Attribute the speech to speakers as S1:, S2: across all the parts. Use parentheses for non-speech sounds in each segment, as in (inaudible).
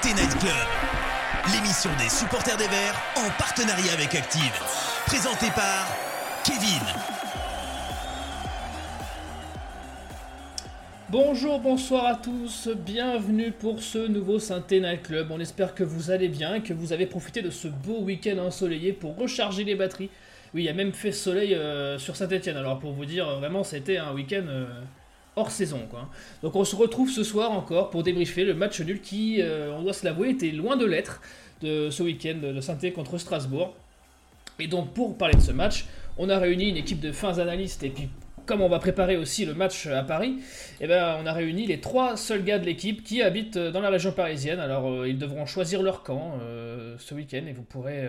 S1: Synthé Club, l'émission des supporters des Verts en partenariat avec Active. Présentée par Kevin.
S2: Bonjour, bonsoir à tous, bienvenue pour ce nouveau Synthé Night Club. On espère que vous allez bien que vous avez profité de ce beau week-end ensoleillé pour recharger les batteries. Oui, il y a même fait soleil euh, sur Saint-Etienne, alors pour vous dire, vraiment, c'était un week-end euh, hors saison. Quoi. Donc on se retrouve ce soir encore pour débriefer le match nul qui, euh, on doit se l'avouer, était loin de l'être de ce week-end de saint contre Strasbourg. Et donc pour parler de ce match, on a réuni une équipe de fins analystes et puis comme on va préparer aussi le match à Paris, eh ben, on a réuni les trois seuls gars de l'équipe qui habitent dans la région parisienne. Alors ils devront choisir leur camp ce week-end et vous pourrez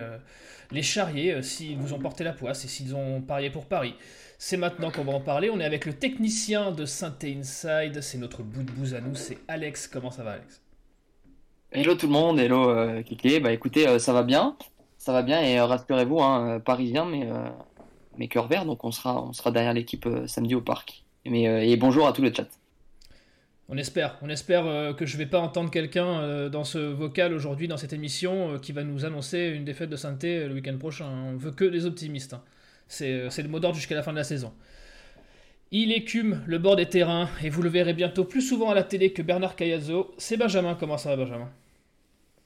S2: les charrier s'ils vous ont porté la poisse et s'ils ont parié pour Paris. C'est maintenant qu'on va en parler. On est avec le technicien de Synthé Inside. C'est notre bout de bouse à nous. C'est Alex. Comment ça va, Alex?
S3: Hello tout le monde. Hello euh, Kiki. Bah écoutez, euh, ça va bien. Ça va bien. Et euh, rassurez-vous, hein, parisien, mais, mais cœur vert. Donc on sera, on sera derrière l'équipe samedi au parc. Mais, et bonjour à tout le chat.
S2: On espère, on espère que je vais pas entendre quelqu'un dans ce vocal aujourd'hui, dans cette émission, qui va nous annoncer une défaite de Synthé le week-end prochain. On veut que des optimistes. Hein. Euh, c'est le mot d'ordre jusqu'à la fin de la saison. Il écume le bord des terrains et vous le verrez bientôt plus souvent à la télé que Bernard Cayazzo. C'est Benjamin, comment ça va Benjamin?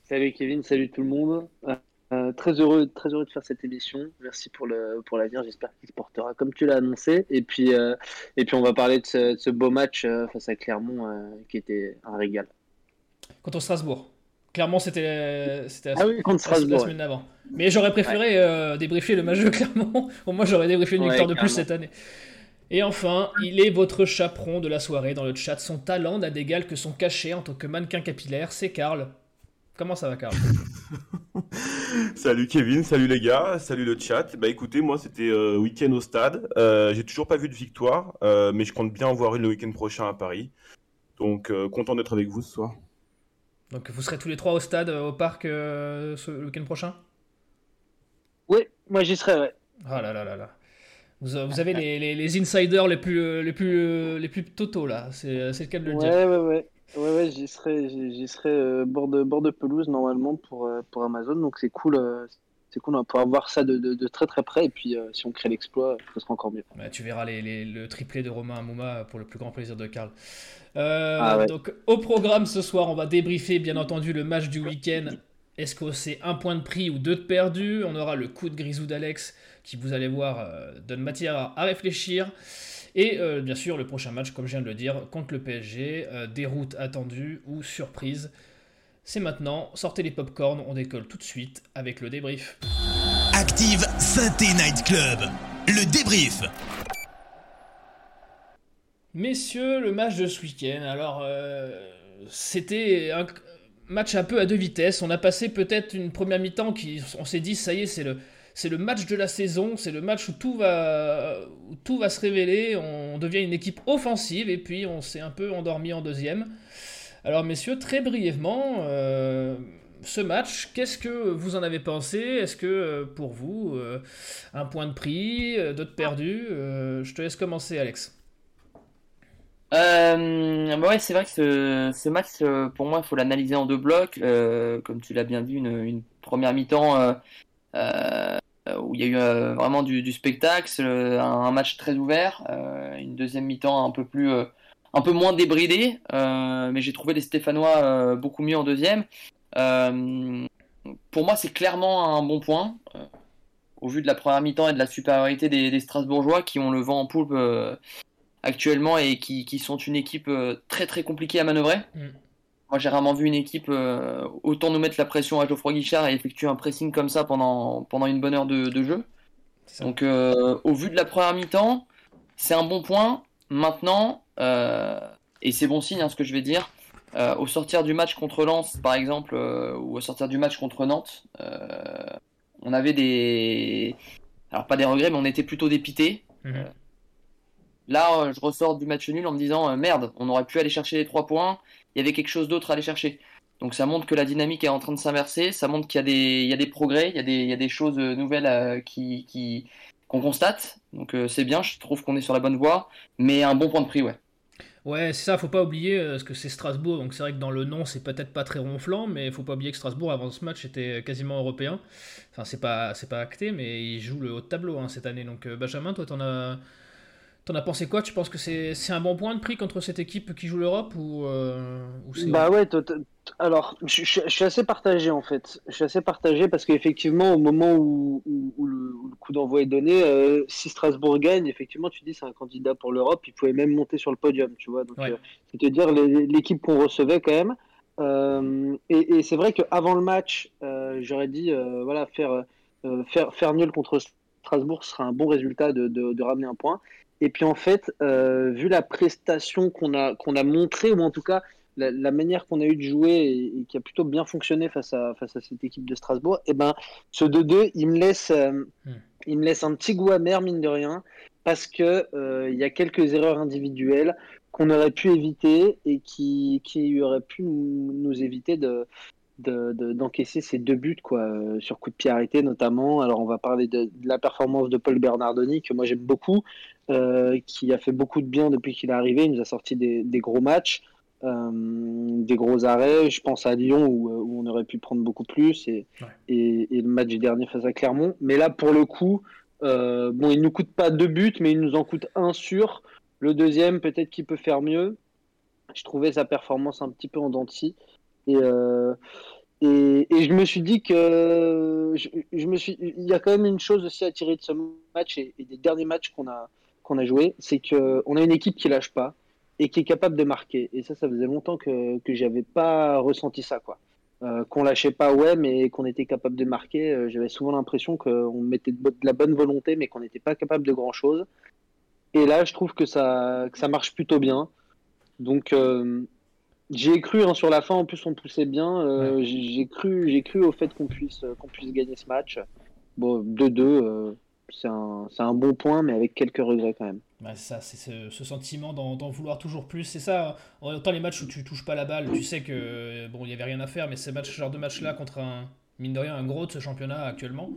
S4: Salut Kevin, salut tout le monde. Euh, euh, très heureux, très heureux de faire cette émission. Merci pour le pour l'avenir. J'espère qu'il se portera comme tu l'as annoncé. Et puis et puis on va parler de ce, beau match face à Clermont qui était un régal.
S2: Contre Strasbourg. Clairement, c'était
S4: la, ah oui, contre Strasbourg,
S2: semaine d'avant. Mais j'aurais préféré euh, débriefer le match de Clermont. (laughs) Au moins, j'aurais débriefé une victoire de plus cette année. Et enfin, il est votre chaperon de la soirée dans le chat. Son talent n'a d'égal que son cachet en tant que mannequin capillaire. C'est Karl. Comment ça va, Karl? (laughs)
S5: Salut Kevin, salut les gars, salut le chat. Bah écoutez, moi c'était euh, week-end au stade. Euh, j'ai toujours pas vu de victoire, mais je compte bien en voir une le week-end prochain à Paris. Donc content d'être avec vous ce soir.
S2: Donc vous serez tous les trois au stade, euh, au parc, euh, ce, le week-end prochain?
S4: Oui, moi j'y serai, ouais.
S2: Ah là là là là. Vous, vous avez les, les, les, insiders les plus, euh, les plus, les plus totaux là, c'est le cas de le
S4: ouais,
S2: dire.
S4: Ouais, ouais, ouais. Ouais, j'y serai, j'y serai bord, de, bord de pelouse normalement pour, pour Amazon, donc c'est cool c'est cool, on va pouvoir voir ça de, très très près. Et puis, euh, si on crée l'exploit, ce sera encore mieux.
S2: Bah, tu verras les, le triplé de Romain Amouma pour le plus grand plaisir de Karl. Euh, ah donc, au programme ce soir, on va débriefer bien entendu le match du week-end. Est-ce que c'est un point de prix ou deux de perdu? On aura le coup de grisou d'Alex qui, vous allez voir, euh, donne matière à, réfléchir. Et bien sûr, le prochain match, comme je viens de le dire, contre le PSG, déroute attendue ou surprise. C'est maintenant, sortez les popcorns, on décolle tout de suite avec le débrief.
S1: Active Synthé Night Club, le débrief.
S2: Messieurs, le match de ce week-end, alors euh, c'était un match un peu à deux vitesses. On a passé peut-être une première mi-temps qui, on s'est dit, ça y est, c'est le, c'est le match de la saison, c'est le match où tout va, tout va se révéler. On devient une équipe offensive et puis on s'est un peu endormi en deuxième. Alors messieurs, très brièvement, euh, ce match, qu'est-ce que vous en avez pensé? Est-ce que euh, pour vous, euh, un point de prix, d'autres perdus? Je te laisse commencer Alex.
S3: Bah ouais, c'est vrai que ce, match, pour moi, il faut l'analyser en deux blocs. comme tu l'as bien dit, une, première mi-temps où il y a eu vraiment du, spectacle, un, match très ouvert, une deuxième mi-temps un peu plus un peu moins débridé, euh, mais j'ai trouvé les Stéphanois euh, beaucoup mieux en deuxième. Euh, pour moi, c'est clairement un bon point, au vu de la première mi-temps et de la supériorité des, Strasbourgeois qui ont le vent en poupe actuellement et qui, sont une équipe très très compliquée à manœuvrer. Mm. Moi, j'ai rarement vu une équipe autant nous mettre la pression à Geoffroy Guichard et effectuer un pressing comme ça pendant, pendant une bonne heure de, de jeu. Donc, au vu de la première mi-temps, c'est un bon point. Maintenant, euh, et c'est bon signe, hein, ce que je vais dire. Euh, au sortir du match contre Lens, par exemple, euh, ou au sortir du match contre Nantes, on avait des. Alors, pas des regrets, mais on était plutôt dépité. Mhm. Là, je ressors du match nul en me disant merde, on aurait pu aller chercher les trois points, il y avait quelque chose d'autre à aller chercher. Donc ça montre que la dynamique est en train de s'inverser, ça montre qu'il y, a des, progrès, il y a des, choses nouvelles qui, qui qu'on constate. Donc c'est bien, je trouve qu'on est sur la bonne voie, mais un bon point de prix, ouais.
S2: Ouais, c'est ça, faut pas oublier, euh, parce que c'est Strasbourg, donc c'est vrai que dans le nom, c'est peut-être pas très ronflant, mais faut pas oublier que Strasbourg, avant ce match, était quasiment européen. Enfin, c'est pas, c'est pas acté, mais il joue le haut de tableau hein, cette année. Donc, euh, Benjamin, toi, t'en as, t'en as pensé quoi? Tu penses que c'est, un bon point de prix contre cette équipe qui joue l'Europe ou, euh, ou
S4: Bah ouais, alors je, je- je suis assez partagé en fait. Je suis assez partagé parce qu'effectivement, au moment où, où- où le, où le coup d'envoi est donné, euh, si Strasbourg gagne, effectivement, tu dis c'est un candidat pour l'Europe, il pouvait même monter sur le podium, tu vois. Donc,
S2: Ouais.
S4: euh, l'équipe qu'on recevait quand même. Et et c'est vrai qu'avant le match, j'aurais dit voilà faire, faire faire nul contre Strasbourg sera un bon résultat de, de, de ramener un point. Et puis en fait, euh, vu la prestation qu'on a qu'on a montrée ou en tout cas la, la manière qu'on a eu de jouer et, et qui a plutôt bien fonctionné face à, face à cette équipe de Strasbourg, et ben, ce 2-2, il me laisse, euh,
S2: Hmm.
S4: il me laisse un petit goût amer, mine de rien, parce que euh, il y a quelques erreurs individuelles qu'on aurait pu éviter et qui, qui auraient pu nous, nous éviter de, de- de- d'encaisser ces deux buts quoi, euh, sur coup de pied arrêté notamment. Alors on va parler de, de la performance de Paul Bernardoni que moi j'aime beaucoup, euh, qui a fait beaucoup de bien depuis qu'il est arrivé. Il nous a sorti des, des gros matchs, euh, des gros arrêts. Je pense à Lyon où, euh, où on aurait pu prendre beaucoup plus et,
S2: Ouais.
S4: et, et le match du dernier face à Clermont. Mais là pour le coup, euh, bon il nous coûte pas deux buts, mais il nous en coûte un sur. Le deuxième peut-être qu'il peut faire mieux. Je trouvais sa performance un petit peu en dents de scie. Et, et, et je me suis dit que je, je me suis, il y a quand même une chose aussi à tirer de ce match et, et des derniers matchs qu'on a qu'on a joué, c'est que on a une équipe qui lâche pas et qui est capable de marquer. Et ça, ça faisait longtemps que que j'avais pas ressenti ça quoi. Euh, qu'on lâchait pas, ouais, mais qu'on était capable de marquer. euh, J'avais souvent l'impression qu'on mettait de, la bonne volonté, mais qu'on n'était pas capable de grand chose. Et là, je trouve que ça que ça marche plutôt bien. Donc euh, J'y ai cru hein, sur la fin. En plus, on poussait bien. j'ai j'ai cru, j'ai cru au fait qu'on puisse, qu'on puisse gagner ce match. Bon, 2-2, euh, c'est un, un bon point, mais avec quelques regrets quand même.
S2: Ouais, c'est ça, c'est ce, ce sentiment d'en vouloir toujours plus. C'est ça, autant les matchs où tu touches pas la balle, tu sais que bon, il y avait rien à faire, mais ces matchs, ce genre de match-là contre un mine de rien un gros de ce championnat actuellement.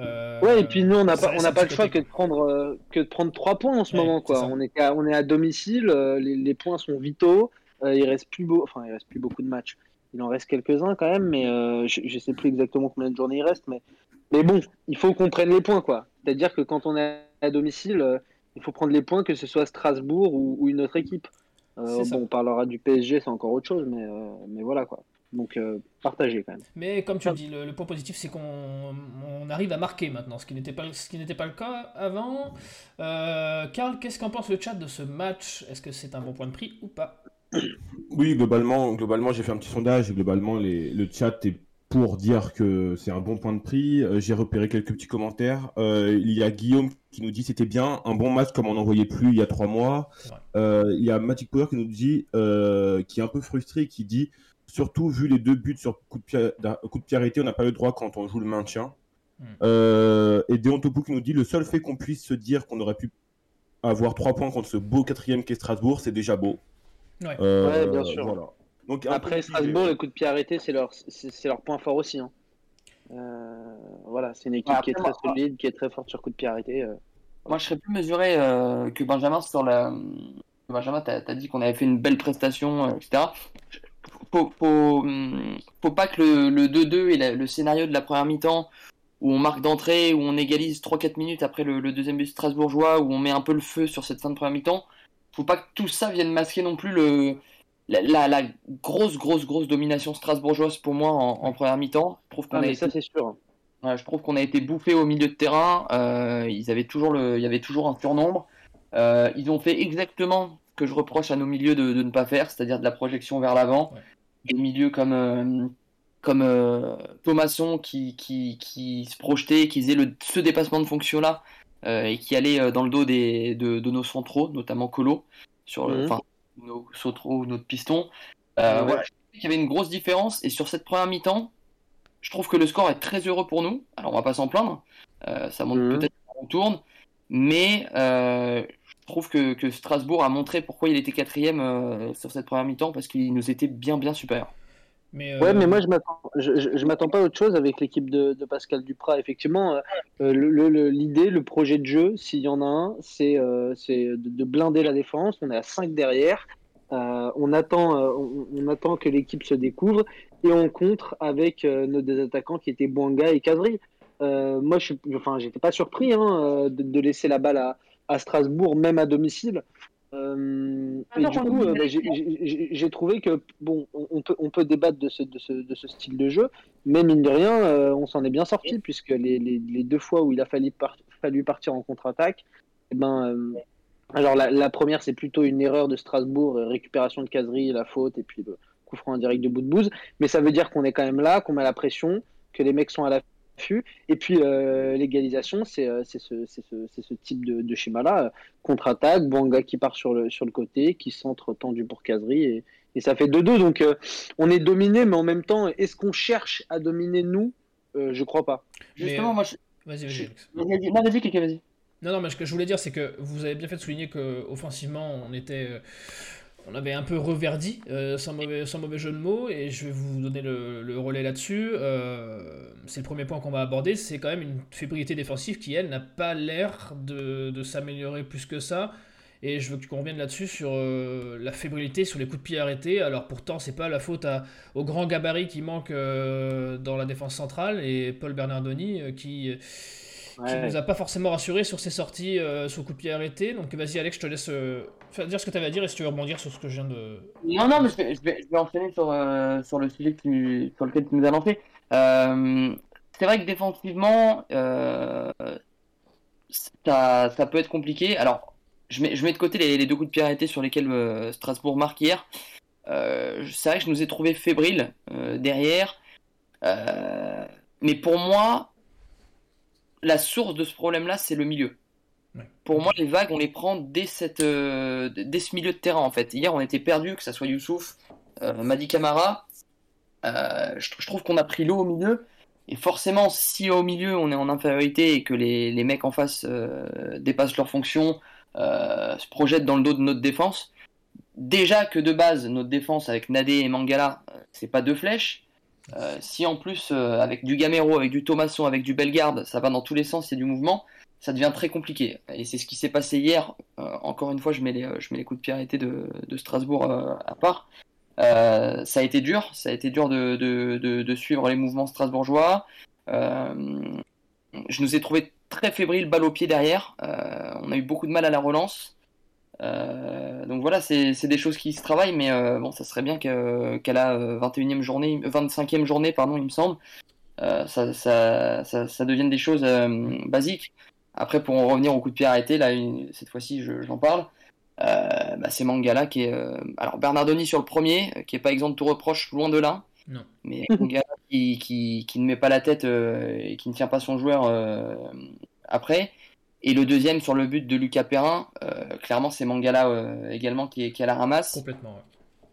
S2: euh,
S4: Ouais, et puis nous, on n'a pas, on
S2: un
S4: pas le choix que de prendre, euh, que de prendre trois points en ce
S2: Ouais,
S4: moment, quoi. On est, à, on est à domicile, euh, les, les points sont vitaux. euh, il reste plus beau, enfin, il reste plus beaucoup de matchs. Il en reste quelques-uns quand même, mais euh, je, je sais plus exactement combien de journées il reste, mais, mais bon, il faut qu'on prenne les points, quoi. C'est-à-dire que quand on est à domicile, euh, il faut prendre les points, que ce soit Strasbourg ou, ou une autre équipe. Euh, bon, on parlera du PSG, c'est encore autre chose, mais, euh, mais voilà, quoi. Donc, euh, partagez quand même.
S2: Mais comme tu le dis, le, le point positif, c'est qu'on on arrive à marquer maintenant, ce qui n'était pas, ce qui n'était pas le cas avant. Euh, Karl, qu'est-ce qu'en pense le chat de ce match? Est-ce que c'est un bon point de prix ou pas?
S5: Oui, globalement, globalement j'ai fait un petit sondage et globalement, les- le chat est pour dire que c'est un bon point de prix. Euh, j'ai repéré quelques petits commentaires. Euh, il y a Guillaume qui nous dit c'était bien, un bon match comme on n'en voyait plus il y a trois mois. Euh, il y a Magic Power qui nous dit, euh, qui est un peu frustré, qui dit surtout vu les deux buts sur coup de pied, coup de pied arrêté, on n'a pas le droit quand on joue le maintien.
S2: Hmm.
S5: Euh, et Deontopou qui nous dit le seul fait qu'on puisse se dire qu'on aurait pu avoir trois points contre ce beau quatrième qu'est Strasbourg, c'est déjà beau.
S2: Ouais.
S5: Euh,
S4: Ouais, bien sûr.
S5: Voilà. Donc,
S4: Après. Strasbourg, les coups de pied arrêtés, c'est leur, c'est leur point fort aussi. hein. Euh, voilà, c'est une équipe
S3: Ouais,
S4: qui est très
S3: moi-
S4: solide, qui est très forte sur coup de pied arrêté. euh.
S3: Moi, je serais plus mesuré euh, que Benjamin sur la. Benjamin, t'as as dit qu'on avait fait une belle prestation, euh, etc. Faut, faut, hum, faut pas que le, le 2-2 et la- le scénario de la première mi-temps où on marque d'entrée, où on égalise 3-4 minutes après le, le deuxième but strasbourgeois, où on met un peu le feu sur cette fin de première mi-temps, faut pas que tout ça vienne masquer non plus le, la, la- la grosse, grosse, grosse domination strasbourgeoise pour moi en, en première mi-temps. Je trouve qu'on
S4: Ah,
S3: a
S4: mais
S3: été
S4: ça, c'est sûr.
S3: Ouais, je trouve qu'on a été bouffé au milieu de terrain. Euh, ils avaient toujours le, il y avait toujours un surnombre. Euh, ils ont fait exactement ce que je reproche à nos milieux de, de ne pas faire, c'est-à-dire de la projection vers l'avant.
S2: Ouais.
S3: Des milieux comme, euh, comme euh, Thomasson qui, qui, qui se projetait, qui faisait le, ce dépassement de fonction-là euh, et qui allait dans le dos des, de, de nos centraux, notamment Colo, sur le-
S4: Mhm.
S3: Nos centraux, notre piston. Euh,
S4: Ouais.
S3: voilà, je qu'il y avait une grosse différence et sur cette première mi-temps, je trouve que le score est très heureux pour nous. Alors, on va pas s'en plaindre. Euh, ça montre
S4: Mhm.
S3: peut-être qu'on tourne. Mais euh, je trouve que, que Strasbourg a montré pourquoi il était quatrième euh, sur cette première mi-temps parce qu'il nous était bien, bien supérieur.
S2: Mais, euh,
S4: Ouais, mais moi, je m'attends, je, je, je m'attends pas à autre chose avec l'équipe de, de Pascal Duprat. Effectivement, euh, euh, le- le- le- l'idée, le, projet de jeu, s'il y en a un, c'est, euh, c'est de, de blinder la défense. On est à 5 derrière. on, attend, on, attend que l'équipe se découvre et on contre avec nos deux attaquants qui étaient Bouanga et Kadri. moi, je enfin, j'étais pas surpris hein, de, laisser la balle à, à Strasbourg, même à domicile. Euh, et du coup, euh, bah, j'ai trouvé que bon, on peut, on peut débattre de ce, de, ce, de ce style de jeu, mais mine de rien, euh, on s'en est bien sorti puisque les, les, les, deux fois où il a fallu, fallu partir en contre-attaque, eh ben, alors la, première c'est plutôt une erreur de Strasbourg, récupération de caserie, la faute et puis le coup franc indirect de bout de bouse, mais ça veut dire qu'on est quand même là, qu'on met la pression, que les mecs sont à la et puis euh, l'égalisation, c'est euh, ce, ce, type de, schéma-là. Contre-attaque, Banga qui part sur le, sur le côté, qui centre tendu pour Casery, et, et ça fait 2-2. Donc euh, on est dominé, mais en même temps, est-ce qu'on cherche à dominer nous? Je crois pas.
S3: Justement, moi je.
S2: Vas-y, vas-y.
S3: Non, vas-y, vas-y.
S2: Non, non, mais ce que je voulais dire, c'est que vous avez bien fait de souligner qu'offensivement, on était on avait un peu reverdi, euh, sans, mauvais, jeu de mots, et je vais vous donner le, relais là-dessus. Euh, c'est le premier point qu'on va aborder, c'est quand même une fébrilité défensive qui, elle, n'a pas l'air de, s'améliorer plus que ça. Et je veux qu'on revienne là-dessus sur euh, la fébrilité, sur les coups de pied arrêtés. Alors pourtant, c'est pas la faute au grand gabarit qui manque dans la défense centrale et Paul Bernardoni qui qui nous a pas forcément rassuré sur ses sorties euh, sous coup de pied arrêté. Donc vas-y Alex, je te laisse euh, dire ce que tu avais à dire et si tu veux rebondir sur ce que je viens de...
S3: Non, non, mais je vais, je vais, enchaîner sur, euh, sur le sujet sur lequel tu nous as lancé. c'est vrai que défensivement, ça, ça, peut être compliqué. Alors, je mets, je mets de côté les, les deux coups de pied arrêtés sur lesquels Strasbourg marque hier. c'est vrai que je nous ai trouvé fébriles derrière. mais pour moi, la source de ce problème-là, c'est le milieu. Pour moi, les vagues, on les prend dès, cette, euh, dès ce milieu de terrain, en fait. Hier, on était perdu, que ce soit Youssouf, euh, Madi Camara. Euh, je, trouve qu'on a pris l'eau au milieu. Et forcément, si au milieu, on est en infériorité et que les, les mecs en face dépassent leurs fonctions, se projettent dans le dos de notre défense, déjà que de base, notre défense avec Nadé et Mangala, c'est pas deux flèches. Euh, si en plus, euh, avec du Gamero, avec du Thomasson, avec du Bellegarde, ça va dans tous les sens, il du mouvement, ça devient très compliqué. Et c'est ce qui s'est passé hier. Euh, encore une fois, je mets les, coups de pied arrêtés de, Strasbourg à part. ça a été dur, ça a été dur de, suivre les mouvements strasbourgeois. je nous ai trouvé très fébriles, balle au pied derrière. on a eu beaucoup de mal à la relance. Euh, donc voilà, c'est des choses qui se travaillent, mais euh, bon, ça serait bien qu'à la 21e journée, 25e journée, pardon, il me semble, euh, ça, ça, ça, devienne des choses basiques. Après, pour en revenir au coup de pied arrêté, là, cette fois-ci, j'en parle. Bah, c'est Mangala qui est. alors, Bernardoni sur le premier, qui est pas exempt de tout reproche, loin de là.
S2: Non.
S3: Mais (laughs) Mangala qui, qui, qui, ne met pas la tête et qui ne tient pas son joueur après. Et le deuxième sur le but de Lucas Perrin, euh, clairement c'est Mangala euh, également qui est, qui à la ramasse.
S2: Complètement, ouais.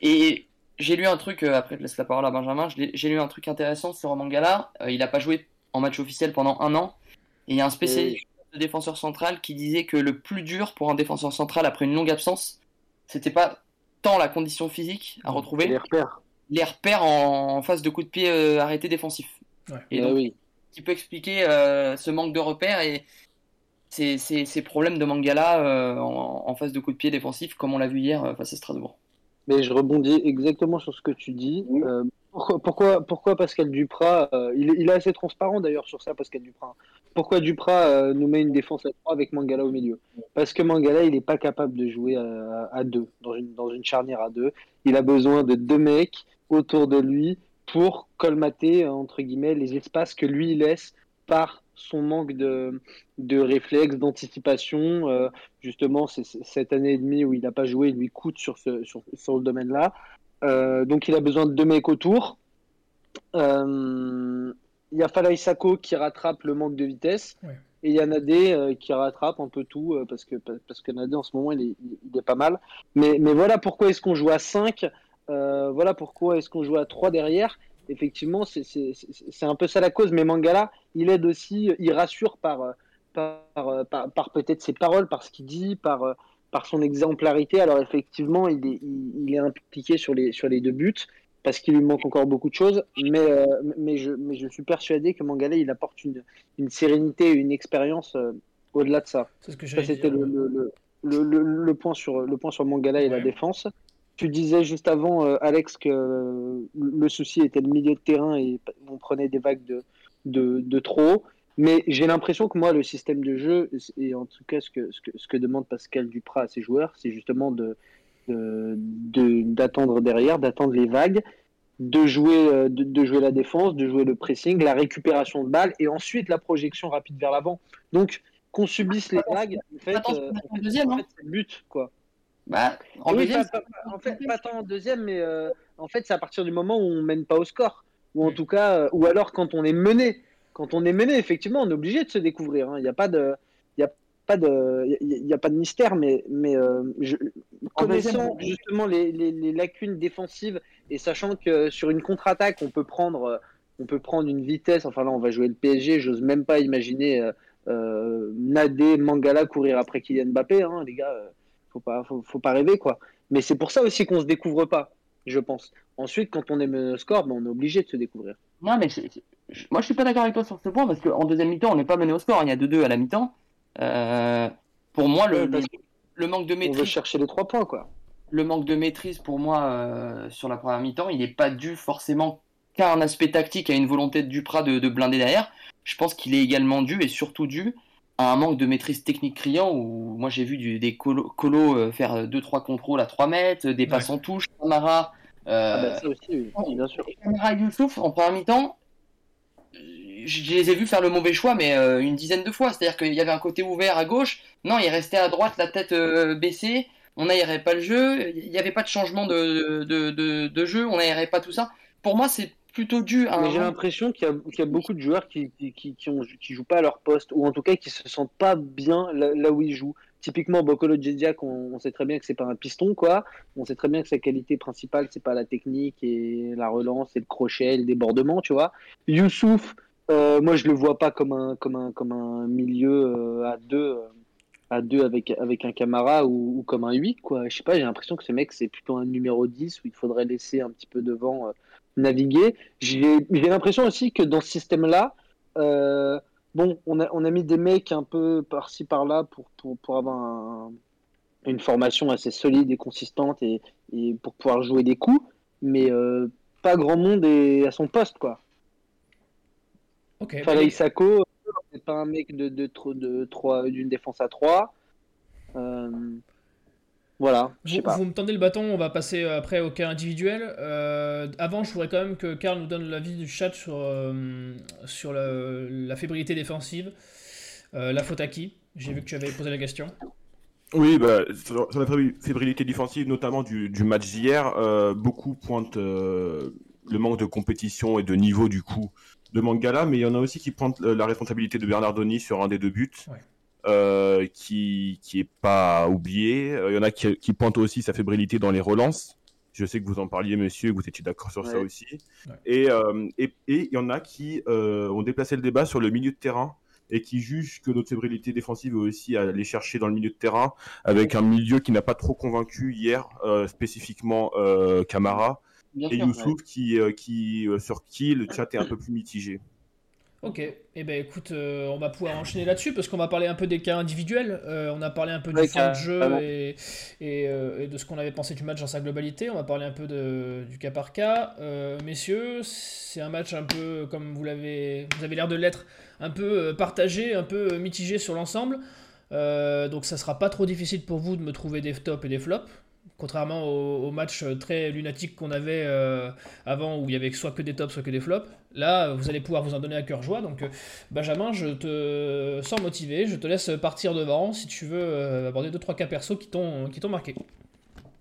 S3: Et j'ai lu un truc, euh, après je laisse la parole à Benjamin, j'ai lu un truc intéressant sur Mangala. il n'a pas joué en match officiel pendant un an. Et il y a un spécialiste de défenseur central qui disait que le plus dur pour un défenseur central après une longue absence, c'était pas tant la condition physique à retrouver,
S4: les repères,
S3: les repères en, phase de coup de pied arrêté défensif.
S2: Ouais.
S3: Et
S4: donc, oui.
S3: qui peut expliquer ce manque de repères et ces, problèmes de Mangala euh, en, phase de coup de pied défensif, comme on l'a vu hier euh, face à Strasbourg.
S4: Mais je rebondis exactement sur ce que tu dis. Euh, pourquoi, pourquoi, Pascal Duprat, il, est, assez transparent d'ailleurs sur ça, Pascal Duprat. Pourquoi Duprat nous met une défense à 3 avec Mangala au milieu? Parce que Mangala, il n'est pas capable de jouer à, deux, dans une, dans une charnière à deux. Il a besoin de deux mecs autour de lui pour colmater, entre guillemets, les espaces que lui laisse par son manque de, de réflexe, d'anticipation. Euh, justement, c'est cette année et demie où il n'a pas joué, il lui coûte sur ce, sur, sur le domaine-là. Euh, donc il a besoin de deux mecs autour. Euh, il y a Fala Isako qui rattrape le manque de vitesse. Et il y a Nadé qui rattrape un peu tout, parce, que, parce que Nadé en ce moment il est, il est pas mal. Mais, mais voilà pourquoi est-ce qu'on joue à 5, voilà pourquoi est-ce qu'on joue à 3 derrière effectivement, c'est un peu ça la cause. Mais Mangala, il aide aussi, il rassure par, par, par, peut-être ses paroles, par ce qu'il dit, par, par son exemplarité. Alors effectivement, il est, il, est impliqué sur les, sur les deux buts parce qu'il lui manque encore beaucoup de choses. Mais, euh, mais, je, mais je suis persuadé que Mangala, il apporte une, une sérénité et une expérience euh, au-delà de ça.
S2: C'est ce que
S4: C'était le, le, le, point sur, le point sur Mangala et la défense. Tu disais juste avant, euh, Alex, que le souci était le milieu de terrain et on prenait des vagues de, de, de trop. Mais j'ai l'impression que moi, le système de jeu, et en tout cas ce que, ce que, ce que demande Pascal Duprat à ses joueurs, c'est justement de, d'attendre de, derrière, d'attendre les vagues, de jouer, euh, de, jouer la défense, de jouer le pressing, la récupération de balles et ensuite la projection rapide vers l'avant. Donc, qu'on subisse les vagues, en fait, euh, en fait c'est le but, quoi.
S3: Bah, en,
S4: deuxième, pas, en fait, pas tant en deuxième, mais euh, en fait, c'est à partir du moment où on mène pas au score, ou en tout cas, ou alors quand on est mené. Quand on est mené, effectivement, on est obligé de se découvrir. Hein. Il n'y a pas de, pas de, il a, pas de mystère, mais, mais euh, je, connaissant justement les, les, lacunes défensives et sachant que sur une contre-attaque, on peut prendre, euh, on peut prendre une vitesse. Enfin là, on va jouer le PSG. J'ose même pas imaginer euh, euh Nadé, Mangala courir après Kylian Mbappé. Hein, les gars, faut pas, faut, faut, pas rêver quoi. Mais c'est pour ça aussi qu'on se découvre pas, je pense. Ensuite, quand on est mené au score, ben, on est obligé de se découvrir.
S3: Non, mais moi, je suis pas d'accord avec toi sur ce point parce qu'en deuxième mi-temps, on n'est pas mené au score. Il y a 2-2 à la mi-temps. Euh, pour moi, le, le, manque de maîtrise.
S4: On veut chercher les trois points, quoi.
S3: Le manque de maîtrise, pour moi, euh, sur la première mi-temps, il n'est pas dû forcément qu'à un aspect tactique, à une volonté de Duprat de, de blinder derrière. Je pense qu'il est également dû, et surtout dû, à un manque de maîtrise technique criant où moi j'ai vu du, des colos, euh, faire 2-3 contrôles à 3 mètres, des passes en touche, Camara.
S4: Euh, ah bah ça aussi, oui, bien sûr.
S3: Camara Youssouf, en première mi-temps, je les ai vus faire le mauvais choix, mais euh, une dizaine de fois. C'est-à-dire qu'il y avait un côté ouvert à gauche. Non, il restait à droite, la tête euh, baissée. On n'aérait pas le jeu. Il n'y avait pas de changement de, de, de, jeu. On n'aérait pas tout ça. Pour moi, c'est plutôt dû à.
S4: Mais j'ai l'impression qu'il y, a beaucoup de joueurs qui qui, qui, qui, jouent pas à leur poste, ou en tout cas qui se sentent pas bien là, où ils jouent. Typiquement, Bokolo Djediak, on, sait très bien que c'est pas un piston, quoi. On sait très bien que sa qualité principale, c'est pas la technique et la relance et le crochet, le débordement, tu vois. Youssouf, euh, moi, je le vois pas comme un, comme un, comme un milieu euh, à deux, euh, à deux avec, avec un Camara ou, comme un 8, quoi. Je sais pas, j'ai l'impression que ce mec, c'est plutôt un numéro 10 où il faudrait laisser un petit peu devant naviguer. J'ai l'impression aussi que dans ce système-là, bon, on a, on a mis des mecs un peu par-ci par-là pour, pour, pour avoir une formation assez solide et consistante et, et, pour pouvoir jouer des coups, mais pas grand monde est à son poste, quoi.
S2: Okay,
S4: Fala Isako, c'est pas un mec de, de, de, de d'une défense à 3. Euh, voilà.
S2: Vous, vous, me tendez le bâton, on va passer euh, après au cas individuel. Euh, avant, je voudrais quand même que Karl nous donne l'avis du chat sur, euh, sur la, la, fébrilité défensive. Euh, la faute à qui? J'ai vu que tu avais posé la question.
S5: Oui, bah, sur, sur, la fébrilité défensive, notamment du, du match d'hier, beaucoup pointent le manque de compétition et de niveau du coup de Mangala, mais il y en a aussi qui pointent la responsabilité de Bernardoni sur un des deux buts, euh, qui qui est pas oublié. Euh, il y en a qui, qui pointent aussi sa fébrilité dans les relances. Je sais que vous en parliez, monsieur, que vous étiez d'accord sur ça aussi. Et, euh, et, et il y en a qui ont déplacé le débat sur le milieu de terrain et qui jugent que notre fébrilité défensive est aussi à aller chercher dans le milieu de terrain avec un milieu qui n'a pas trop convaincu hier, spécifiquement Camara et Youssouf qui, euh, qui, euh, sur qui le chat est un peu plus mitigé.
S2: Ok, et eh ben écoute, euh, on va pouvoir enchaîner là-dessus parce qu'on va parler un peu des cas individuels. on a parlé un peu du fond de jeu et, et, de ce qu'on avait pensé du match dans sa globalité. On va parler un peu de, du cas par cas. messieurs, c'est un match un peu comme vous l'avez, vous avez l'air de l'être, un peu partagé, un peu mitigé sur l'ensemble. donc ça sera pas trop difficile pour vous de me trouver des tops et des flops contrairement au, match euh, très lunatique qu'on avait euh, avant où il y avait soit que des tops, soit que des flops. Là, vous allez pouvoir vous en donner à cœur joie. Donc, euh, Benjamin, je te sens motivé, je te laisse partir devant si tu veux aborder 2-3 cas perso qui t'ont marqué.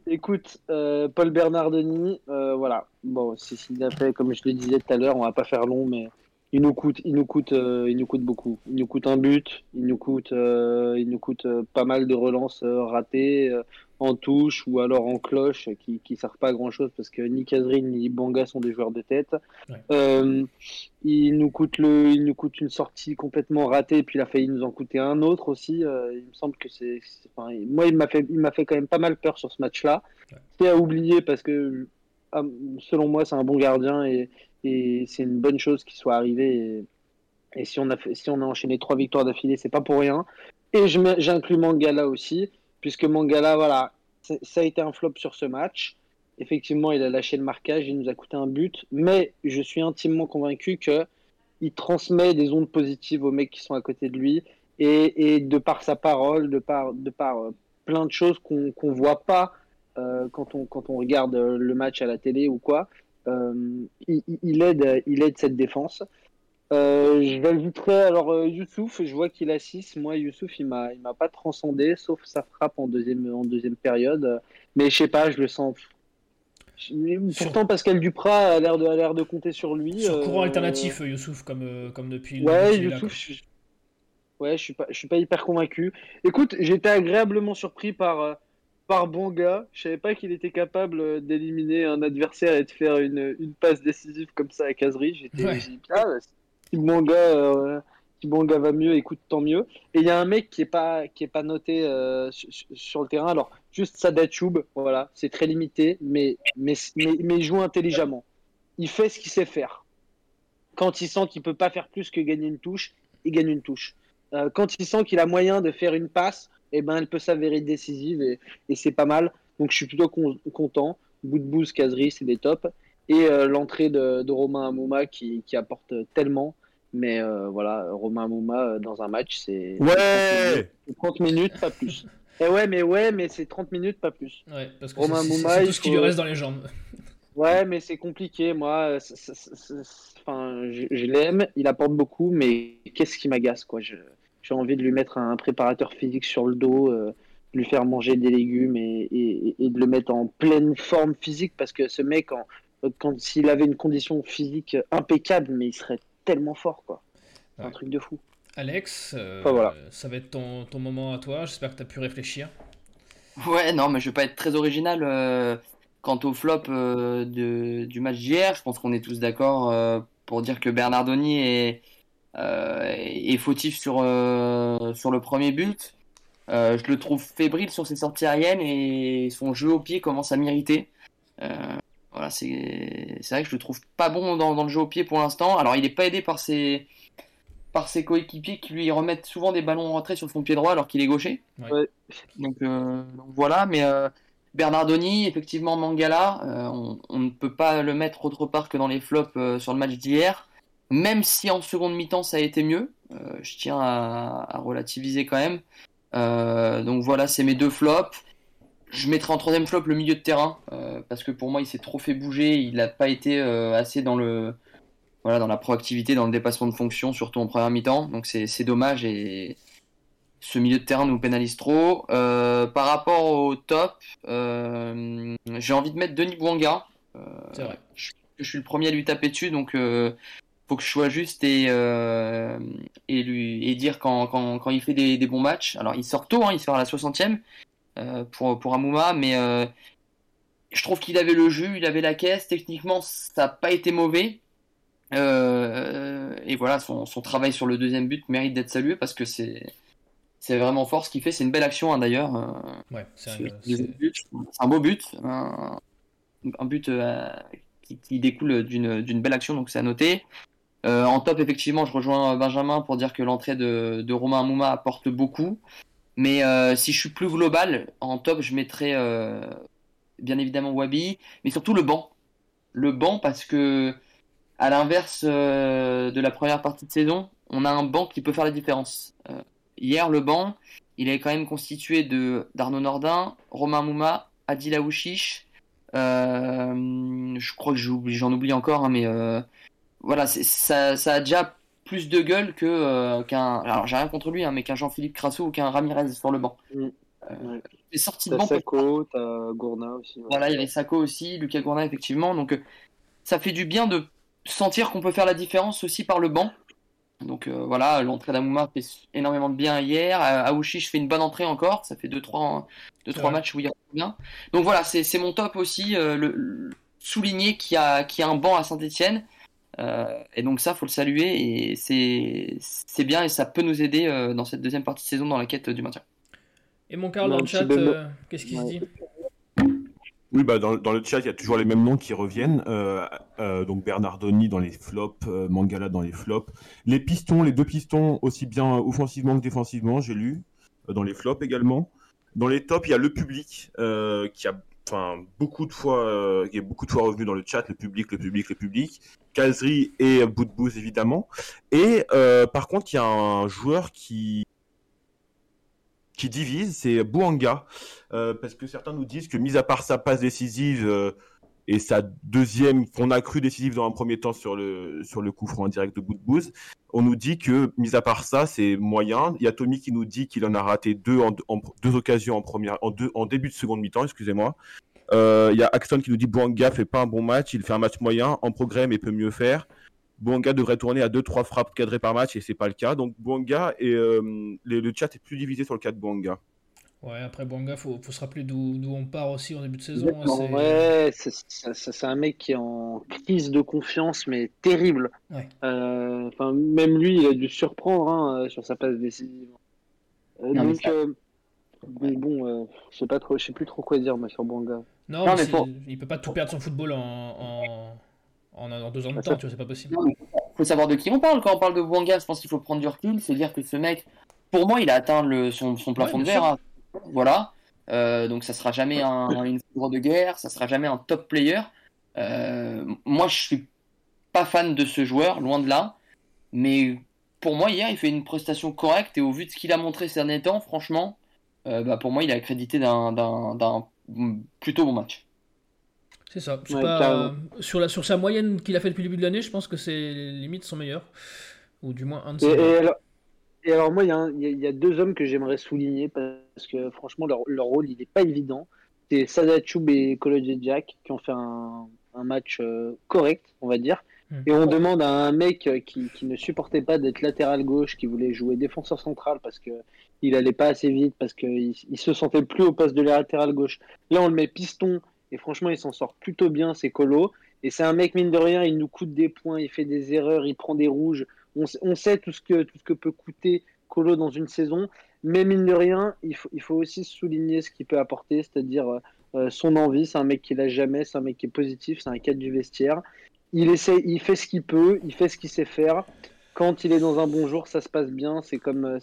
S4: Écoute, Paul Bernardoni, voilà. Bon, c'est fait, comme je le disais tout à l'heure, on va pas faire long, mais il nous coûte, il nous coûte, il nous coûte beaucoup. Il nous coûte un but, il nous coûte, il nous coûte pas mal de relances ratées en touche ou alors en cloche qui ne servent pas à grand chose parce que ni Kazrin ni Banga sont des joueurs de tête. Euh, il, nous coûte le, il nous coûte une sortie complètement ratée et puis il a failli nous en coûter un autre aussi. Euh, il me semble que c'est. moi, il m'a fait, il fait quand même pas mal peur sur ce match-là. C'est à oublier parce que ah, selon moi, c'est un bon gardien et, et c'est une bonne chose qu'il soit arrivé. Et, si, on a si on a enchaîné trois victoires d'affilée, c'est pas pour rien. Et j'inclus Mangala aussi puisque Mangala, voilà, ça a été un flop sur ce match. Effectivement, il a lâché le marquage, il nous a coûté un but, mais je suis intimement convaincu que il transmet des ondes positives aux mecs qui sont à côté de lui, et, de par sa parole, de par, euh, plein de choses qu'on ne voit pas euh, quand, on, quand on regarde le match à la télé ou quoi, euh, il, aide, il aide cette défense. Euh, je ajouterai alors Youssouf, je vois qu'il a 6. Moi, Youssouf, il m'a, il m'a pas transcendé, sauf sa frappe en deuxième, en deuxième période. Mais je sais pas, je le sens. Pourtant, Pascal Duprat a l'air de, a l'air de compter sur lui.
S2: Sur courant alternatif, Youssouf, comme, comme depuis.
S4: Ouais, Youssouf, Ouais, je suis pas, je suis pas hyper convaincu. Écoute, j'étais agréablement surpris par, euh, par Bonga. Je savais pas qu'il était capable euh, d'éliminer un adversaire et de faire une, une passe décisive comme ça à Casery. J'étais, dit, ah, si Bonga, euh, si Bonga va mieux, écoute, tant mieux. Et il y a un mec qui est pas, qui est pas noté sur, le terrain. Alors, juste Sadat Choub, voilà, c'est très limité, mais, mais, mais, mais il joue intelligemment. Il fait ce qu'il sait faire. Quand il sent qu'il peut pas faire plus que gagner une touche, il gagne une touche. Euh, quand il sent qu'il a moyen de faire une passe, eh ben, elle peut s'avérer décisive et, c'est pas mal. Donc je suis plutôt content. Bout de bouse, caserie, c'est des tops. Et euh, l'entrée de, Romain Amouma qui, apporte tellement. Mais euh, voilà, Romain Amouma dans un match, c'est
S5: ouais
S4: 30 minutes, pas plus. Et eh ouais, mais ouais, mais c'est 30 minutes, pas plus.
S2: Ouais, parce que Romain c'est tout ce qui lui reste dans les jambes.
S4: Ouais, mais c'est compliqué. Moi, enfin, je, je l'aime, il apporte beaucoup, mais qu'est-ce qui m'agace, quoi? Je, j'ai envie de lui mettre un préparateur physique sur le dos, euh, lui faire manger des légumes et, de le mettre en pleine forme physique parce que ce mec, quand s'il avait une condition physique impeccable, mais il serait tellement fort, quoi. Un truc de fou.
S2: Alex, euh, voilà. ça va être ton, ton, moment à toi. J'espère que tu as pu réfléchir.
S3: Ouais, non, mais je vais pas être très original. Euh, quant au flop de, du match d'hier, je pense qu'on est tous d'accord pour dire que Bernardoni est euh, est fautif sur, euh, sur le premier but. Euh, je le trouve fébrile sur ses sorties aériennes et son jeu au pied commence à m'irriter. voilà, c'est vrai que je le trouve pas bon dans, dans le jeu au pied pour l'instant. Alors, il n'est pas aidé par ses, par ses coéquipiers qui lui remettent souvent des ballons en retrait sur son pied droit alors qu'il est gaucher. Donc, voilà, mais Bernardoni, effectivement Mangala, on, on, ne peut pas le mettre autre part que dans les flops sur le match d'hier même si en seconde mi-temps ça a été mieux. Euh, je tiens à, relativiser quand même. Euh, donc voilà, c'est mes deux flops. Je mettrai en troisième flop le milieu de terrain euh, parce que pour moi il s'est trop fait bouger, il n'a pas été assez dans le voilà dans la proactivité, dans le dépassement de fonction, surtout en première mi-temps. Donc c'est dommage et ce milieu de terrain nous pénalise trop. par rapport au top, j'ai envie de mettre Denis Bouanga.
S2: c'est vrai.
S3: Je, je, suis le premier à lui taper dessus, donc faut que je sois juste et, euh, et, lui, et dire quand, quand, quand il fait des, des, bons matchs. Alors il sort tôt, hein, il sort à la 60e euh, pour, pour Amouma, mais euh, je trouve qu'il avait le jus, il avait la caisse. Techniquement, ça n'a pas été mauvais. et voilà, son, son, travail sur le deuxième but mérite d'être salué parce que c'est. C'est vraiment fort ce qu'il fait, c'est une belle action hein, d'ailleurs.
S2: Ouais, c'est un,
S3: un, beau but, un, un but qui, qui, découle d'une belle action, donc c'est à noter. Euh, en top, effectivement, je rejoins Benjamin pour dire que l'entrée de, Romain Mouma apporte beaucoup. Mais euh, si je suis plus global, en top, je mettrais euh, bien évidemment Wabi, mais surtout le banc. Le banc parce que, à l'inverse de la première partie de saison, on a un banc qui peut faire la différence. hier, le banc, il est quand même constitué de d'Arnaud Nordin, Romain Mouma, Adil Aouchiche. je crois que j'en oublie encore, hein, mais voilà, ça, ça, a déjà plus de gueule que euh, qu'un. Alors j'ai rien contre lui, hein, mais qu'un Jean-Philippe Crasso ou qu'un Ramirez sur le banc. Mm.
S4: Euh, sorti de banc. Sako, t'as Gourna aussi.
S3: Voilà, il y avait Sako aussi, Lucas Gourna effectivement. Donc euh, ça fait du bien de sentir qu'on peut faire la différence aussi par le banc. Donc euh, voilà, l'entrée d'Amouma fait énormément de bien hier. Aouchi, je fais une bonne entrée encore. Ça fait 2-3 deux, trois, deux, trois matchs où il y a bien. Donc voilà, c'est mon top aussi. le, souligner qu'il y, qu'il y a un banc à Saint-Etienne euh, et donc ça, faut le saluer et c'est bien et ça peut nous aider euh, dans cette deuxième partie de saison dans la quête du maintien.
S2: Et mon Carl dans le chat, euh, qu'est-ce qu'il se dit?
S5: Oui, bah dans, dans, le chat, il y a toujours les mêmes noms qui reviennent. donc Bernardoni dans les flops, Mangala dans les flops. Les pistons, les deux pistons, aussi bien offensivement que défensivement, j'ai lu, dans les flops également. Dans les tops, il y a le public qui a enfin beaucoup de fois qui est beaucoup de fois revenu dans le chat le public le public le public Kazri et Boudbouz évidemment et par contre il y a un joueur qui qui divise, c'est Bouanga. Euh, parce que certains nous disent que, mis à part sa passe décisive euh, et sa deuxième, qu'on a cru décisive dans un premier temps sur le, sur le coup franc direct de Boudbouz, on nous dit que, mis à part ça, c'est moyen. Il y a Tommy qui nous dit qu'il en a raté deux, en, deux occasions en, première, en, début de seconde mi-temps, excusez-moi. Euh, il y a Axton qui nous dit Bouanga fait pas un bon match, il fait un match moyen, en progrès mais peut mieux faire. Bouanga devrait tourner à 2-3 frappes cadrées par match et c'est pas le cas. Donc Bouanga et euh, le, chat est plus divisé sur le cas de Bouanga.
S2: Ouais, après Bouanga, faut, faut se rappeler d'où on part aussi en début de saison.
S4: Hein, ouais, c'est un mec qui est en crise de confiance, mais terrible. Euh, enfin, même lui, il a dû surprendre hein, sur sa passe décisive. Euh, donc, bon, je sais pas trop, je sais plus trop quoi dire moi, sur Bouanga.
S2: Non, mais, il peut pas tout perdre son football en en, deux ans de temps, tu vois, c'est pas possible. Il
S3: faut savoir de qui on parle. Quand on parle de Bouanga, je pense qu'il faut prendre du recul. C'est dire que ce mec, pour moi, il a atteint le, son, plafond de verre. Voilà. Euh, donc ça sera jamais un, une foudre de guerre, ça sera jamais un top player. Euh, moi, je suis pas fan de ce joueur, loin de là. Mais pour moi, hier, il fait une prestation correcte et au vu de ce qu'il a montré ces derniers temps, franchement, euh, bah, pour moi, il est accrédité d'un plutôt bon match.
S2: C'est ça. sur, la, sur sa moyenne qu'il a fait depuis le début de l'année, je pense que ses limites sont meilleures. Ou du moins un de ses.
S4: Et, alors, moi, il y, a deux hommes que j'aimerais souligner parce que franchement, leur, rôle, il n'est pas évident. C'est Sadachoub et Koloje Jack qui ont fait un, match euh, correct, on va dire. Hmm. Et on demande à un mec qui, ne supportait pas d'être latéral gauche, qui voulait jouer défenseur central parce que il allait pas assez vite, parce qu'il il se sentait plus au poste de latéral gauche. Là, on le met piston et franchement, il s'en sort plutôt bien, c'est Colo. Et c'est un mec, mine de rien, il nous coûte des points, il fait des erreurs, il prend des rouges. On, sait tout ce, que, tout ce que peut coûter Colo dans une saison. Mais mine de rien, il faut, il faut aussi souligner ce qu'il peut apporter, c'est-à-dire euh, son envie. C'est un mec qui lâche jamais, c'est un mec qui est positif, c'est un cadre du vestiaire. Il, essaie, il fait ce qu'il peut, il fait ce qu'il sait faire. Quand il est dans un bon jour, ça se passe bien. C'est comme euh,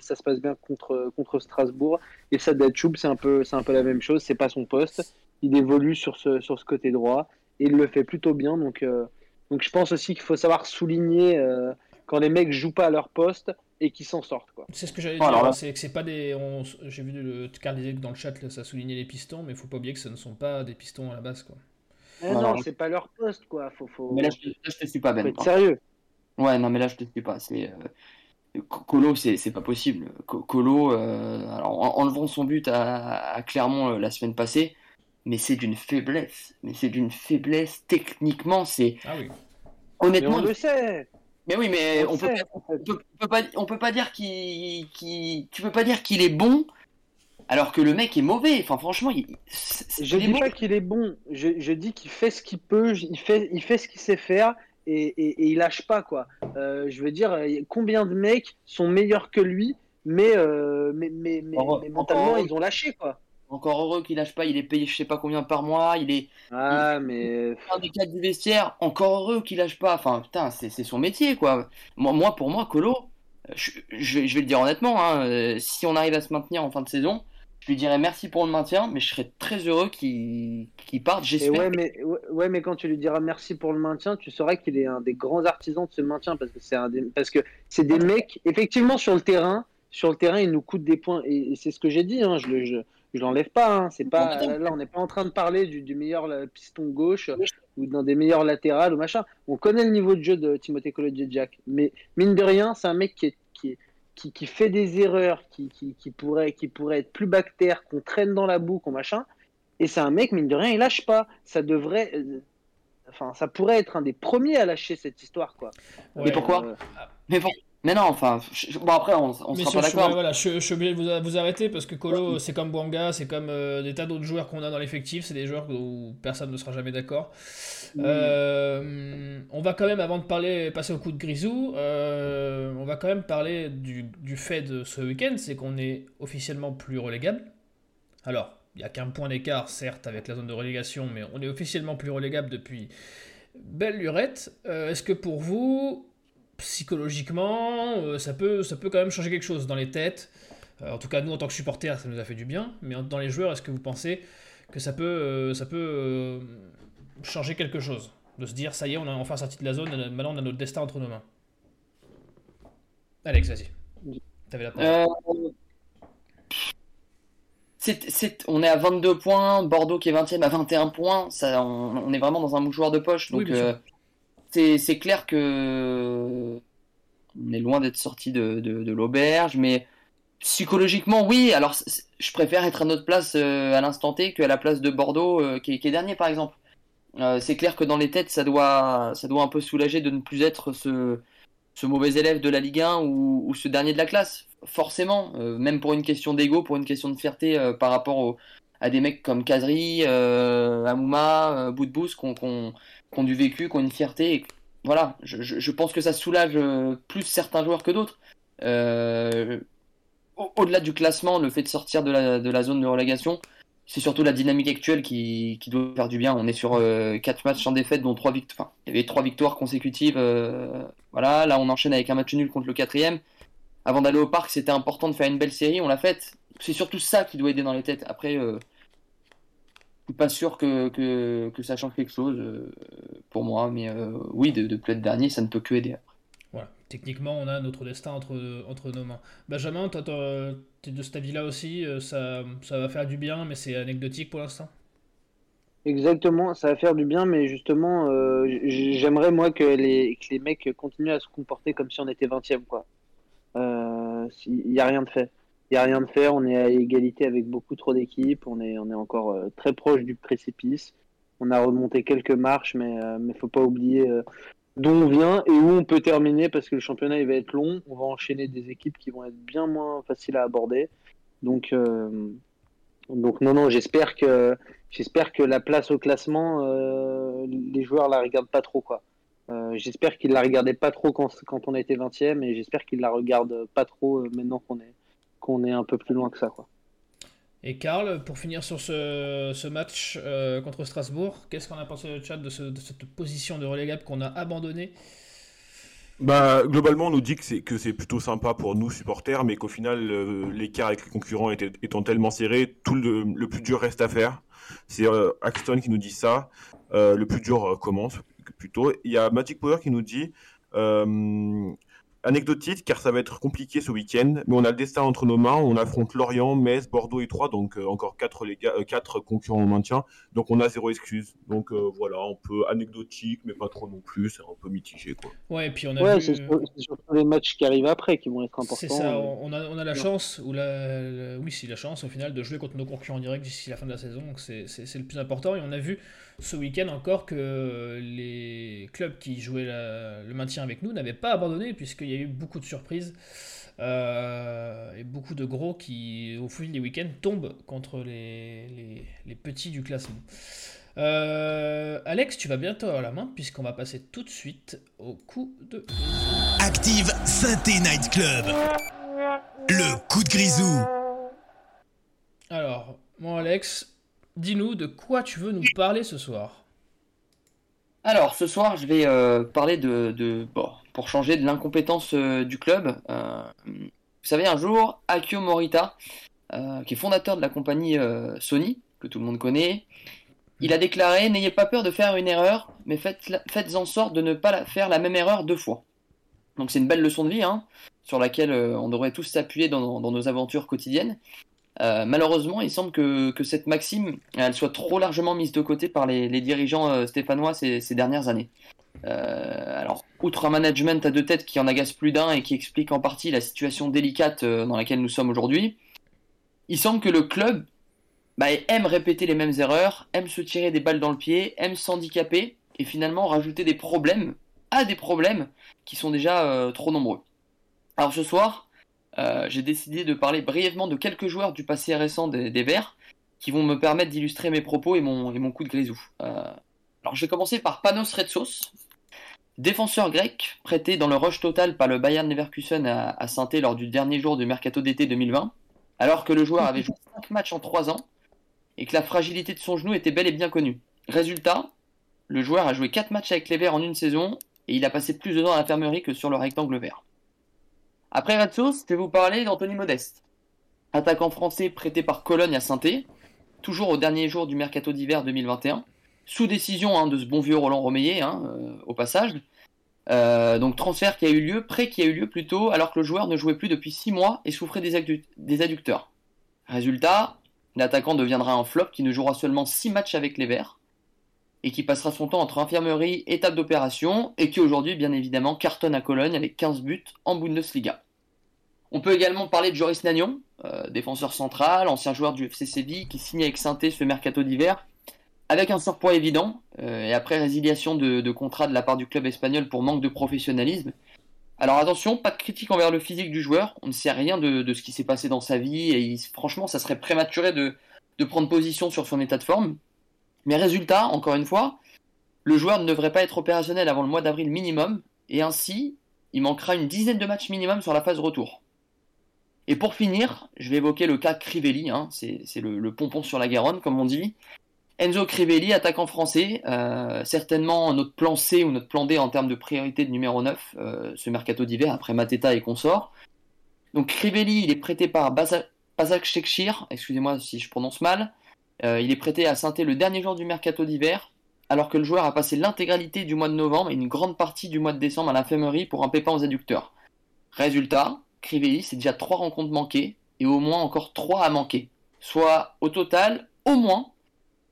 S4: ça se passe bien contre contre Strasbourg. Et ça, Choub, c'est un peu c'est un peu la même chose. C'est pas son poste il évolue sur ce, sur ce côté droit et il le fait plutôt bien. Donc, euh, donc je pense aussi qu'il faut savoir souligner euh, quand les mecs jouent pas à leur poste et qu'ils s'en sortent.
S2: C'est ce que j'allais dire, c'est que c'est pas des. J'ai vu le Carl disait que dans le chat ça soulignait les pistons, mais il faut pas oublier que ce ne sont pas des pistons à la base. Quoi.
S4: Eh non, c'est pas leur poste quoi. Faut, faut...
S3: Mais là je, te suis pas, Ben.
S4: Faut être sérieux.
S3: Ouais, non, mais là je te suis pas. C'est. Euh, Colo, c'est pas possible. Colo, alors, en enlevant son but à, à Clermont la semaine passée, mais c'est d'une faiblesse. Mais c'est d'une faiblesse techniquement. C'est
S2: ah oui.
S4: honnêtement. Mais on le sait.
S3: Mais oui, mais on, peut, peut, pas, on peut pas dire qu'il, tu peux pas dire qu'il est bon alors que le mec est mauvais. Enfin, franchement, il,
S4: je dis pas qu'il est bon. Je, dis qu'il fait ce qu'il peut. Il fait, il fait ce qu'il sait faire. Et, et, il lâche pas quoi. Euh, je veux dire, combien de mecs sont meilleurs que lui, mais, euh, mais, mais, mais, mentalement ils ont lâché quoi.
S3: Encore heureux qu'il lâche pas, il est payé je sais pas combien par mois, il est.
S4: Ah, mais.
S3: Un des cadres du vestiaire, encore heureux qu'il lâche pas. Enfin, putain, c'est son métier, quoi. Moi, pour moi, Colo, je, je, vais le dire honnêtement, hein, euh, si on arrive à se maintenir en fin de saison, je lui dirais merci pour le maintien, mais je serais très heureux qu'il parte. J'espère.
S4: Ouais, mais, ouais, mais quand tu lui diras merci pour le maintien, tu sauras qu'il est un des grands artisans de ce maintien parce que c'est un des... parce que c'est des mecs, effectivement, sur le terrain, sur le terrain, ils nous coûtent des points et, c'est ce que j'ai dit. Hein, je, le, je, je l'enlève pas. Hein. C'est pas là, on n'est pas en train de parler du, meilleur piston gauche ou d'un des meilleurs latérales ou machin. On connaît le niveau de jeu de Timothée Colodje Jack, mais mine de rien, c'est un mec qui, est, qui, qui, qui, fait des erreurs, qui, qui, pourrait, qui pourrait être plus bactère, qu'on traîne dans la boue, qu'on machin. Et c'est un mec, mine de rien, il lâche pas. Ça devrait. Euh, enfin, ça pourrait être un des premiers à lâcher cette histoire, quoi.
S3: mais pourquoi? Euh, Mais mais non, enfin, bon après on, on sera pas d'accord.
S2: Voilà, je, je, suis obligé de vous, vous arrêter parce que Colo, c'est comme Bouanga, c'est comme euh, des tas d'autres joueurs qu'on a dans l'effectif, c'est des joueurs où personne ne sera jamais d'accord. Euh, on va quand même, avant de parler, passer au coup de Grisou, euh, on va quand même parler du, du fait de ce week-end, c'est qu'on est officiellement plus relégable. Alors, il n'y a qu'un point d'écart, certes, avec la zone de relégation, mais on est officiellement plus relégable depuis belle lurette. Est-ce que pour vous, psychologiquement, euh, ça, peut, ça peut quand même changer quelque chose dans les têtes. en tout cas, nous, en tant que supporters, ça nous a fait du bien. Mais dans les joueurs, est-ce que vous pensez que ça peut, ça peut changer quelque chose? De se dire, ça y est, on a enfin sorti de la zone, maintenant on a notre destin entre nos mains. Alex, vas-y. T'avais la parole
S3: on est à 22 points, Bordeaux qui est 20e à 21 points, ça, on, est vraiment dans un mouchoir de poche. Donc euh, c'est clair que on est loin d'être sorti de, de, l'auberge, mais psychologiquement, oui. Alors je préfère être à notre place euh, à l'instant T qu'à la place de Bordeaux euh, qui, est, dernier par exemple. c'est clair que dans les têtes, ça doit, ça doit un peu soulager de ne plus être ce, ce mauvais élève de la Ligue 1 ou, ce dernier de la classe forcément, euh, même pour une question d'ego, pour une question de fierté euh, par rapport à des mecs comme Kazri, euh, Amouma, euh, Boudbous, qui ont, du vécu, qui ont une fierté. voilà, je, pense que ça soulage plus certains joueurs que d'autres. Au-delà du classement, le fait de sortir de la, zone de relégation, c'est surtout la dynamique actuelle qui, doit faire du bien. On est sur 4 matchs sans défaite, dont 3 victoires. il y avait 3 victoires consécutives. voilà, là on enchaîne avec un match nul contre le quatrième avant d'aller au parc, c'était important de faire une belle série, on l'a faite. C'est surtout ça qui doit aider dans les têtes. Après, euh, suis pas sûr que, que, ça change quelque chose euh, pour moi, mais euh, oui, de, de plus être dernier, ça ne peut que aider.
S2: Voilà, techniquement, on a notre destin entre, entre nos mains. Benjamin, toi, tu es de cet avis-là aussi, ça, ça va faire du bien, mais c'est anecdotique pour l'instant?
S4: Exactement, ça va faire du bien, mais justement, j'aimerais moi que les, que les mecs continuent à se comporter comme si on était 20ème, quoi. Euh, il n'y a rien de fait. Il n'y a rien de fait. On est à égalité avec beaucoup trop d'équipes. On est, on est encore euh, très proche du précipice. On a remonté quelques marches, mais il euh, ne faut pas oublier d'où on vient et où on peut terminer parce que le championnat il va être long. On va enchaîner des équipes qui vont être bien moins faciles à aborder. Donc, donc non, non, j'espère que, j'espère que la place au classement, les joueurs la regardent pas trop. quoi. Euh, j'espère qu'il la regardait pas trop quand, quand on était 20e et j'espère qu'il la regarde pas trop euh, maintenant qu'on est, qu'on est un peu plus loin que ça. Quoi.
S2: Et Karl, pour finir sur ce, ce match euh, contre Strasbourg, qu'est-ce qu'on a pensé le chat de, cette position de relégable qu'on a abandonnée?
S5: Bah, globalement, on nous dit que c'est, que c'est plutôt sympa pour nous, supporters, mais qu'au final, l'écart avec les concurrents était, étant tellement serré, tout le, le, plus dur reste à faire. C'est Axton qui nous dit ça. le plus dur commence plutôt. Il y a Magic Power qui nous dit euh, anecdotique car ça va être compliqué ce week-end, mais on a le destin entre nos mains. On affronte Lorient, Metz, Bordeaux et Troyes, donc euh, encore quatre, les gars, euh, quatre concurrents au maintien. Donc on a zéro excuse. Donc euh, voilà, un peu anecdotique, mais pas trop non plus. C'est un peu mitigé quoi.
S2: Ouais, et puis on a.
S4: c'est surtout les matchs qui arrivent après qui vont être importants.
S2: C'est ça. On a, on a la chance ou la, oui, si la chance au final de jouer contre nos concurrents directs d'ici la fin de la saison. Donc c'est le plus important. Et on a vu ce week-end encore que les clubs qui jouaient le maintien avec nous n'avaient pas abandonné puisqu'il y a eu beaucoup de surprises euh, et beaucoup de gros qui au fil des week-ends tombent contre les, les, petits du classement. Euh, Alex, tu vas bientôt à la main puisqu'on va passer tout de suite au coup de...
S1: Active Synthé Night Club. Le coup de grisou.
S2: Alors, mon Alex, dis-nous de quoi tu veux nous parler ce soir.
S3: Alors, ce soir, je vais euh, parler de, bon, pour changer de l'incompétence euh, du club. Euh, vous savez, un jour, Akio Morita, qui est fondateur de la compagnie Sony, que tout le monde connaît, il a déclaré N'ayez pas peur de faire une erreur, mais faites, faites en sorte de ne pas faire la même erreur deux fois. Donc, c'est une belle leçon de vie, hein, sur laquelle on devrait tous s'appuyer dans, nos aventures quotidiennes. Euh, malheureusement, il semble que, cette maxime soit trop largement mise de côté par les, dirigeants euh, stéphanois ces, dernières années. Euh, alors, outre un management à deux têtes qui en agace plus d'un et qui explique en partie la situation délicate dans laquelle nous sommes aujourd'hui, il semble que le club bah, aime répéter les mêmes erreurs, aime se tirer des balles dans le pied, aime s'handicaper et finalement rajouter des problèmes à des problèmes qui sont déjà trop nombreux. Alors ce soir, euh, j'ai décidé de parler brièvement de quelques joueurs du passé récent des, Verts qui vont me permettre d'illustrer mes propos et mon, coup de grisou. Euh, alors je vais commencer par Panos Retsos, défenseur grec prêté dans le rush total par le Bayern Leverkusen à, à lors du dernier jour du mercato d'été 2020, alors que le joueur avait joué 5 matchs en 3 ans et que la fragilité de son genou était bel et bien connue. Résultat, le joueur a joué 4 matchs avec les Verts en une saison et il a passé plus de temps à l'infirmerie que sur le rectangle vert. Après Red je vais vous parler d'Anthony Modeste. attaquant français prêté par Cologne à saint toujours au dernier jour du mercato d'hiver 2021, sous décision hein, de ce bon vieux Roland Romeillet, hein, euh, au passage. Euh, donc transfert qui a eu lieu, prêt qui a eu lieu plutôt, alors que le joueur ne jouait plus depuis 6 mois et souffrait des, des adducteurs. Résultat, l'attaquant deviendra un flop qui ne jouera seulement 6 matchs avec les Verts et qui passera son temps entre infirmerie et table d'opération et qui aujourd'hui bien évidemment cartonne à Cologne avec 15 buts en Bundesliga. On peut également parler de Joris Nagnon, euh, défenseur central, ancien joueur du FC qui signe avec saint ce mercato d'hiver avec un surpoids évident euh, et après résiliation de, contrat de la part du club espagnol pour manque de professionnalisme. Alors attention, pas de critique envers le physique du joueur, on ne sait rien de, ce qui s'est passé dans sa vie et franchement ça serait prématuré de prendre position sur son état de forme. Mais résultat, encore une fois, le joueur ne devrait pas être opérationnel avant le mois d'avril minimum et ainsi il manquera une dizaine de matchs minimum sur la phase retour. Et pour finir, je vais évoquer le cas Crivelli, hein, c'est le, pompon sur la Garonne, comme on dit. Enzo Crivelli, attaquant français, euh, certainement notre plan C ou notre plan D en termes de priorité de numéro 9, euh, ce mercato d'hiver, après Mateta et consorts. Donc Crivelli, il est prêté par Shekshir, excusez-moi si je prononce mal. Euh, il est prêté à saint le dernier jour du mercato d'hiver, alors que le joueur a passé l'intégralité du mois de novembre et une grande partie du mois de décembre à l'infirmerie pour un pépin aux adducteurs. Résultat, Crivelli, c'est déjà 3 rencontres manquées et au moins encore 3 à manquer. Soit au total, au moins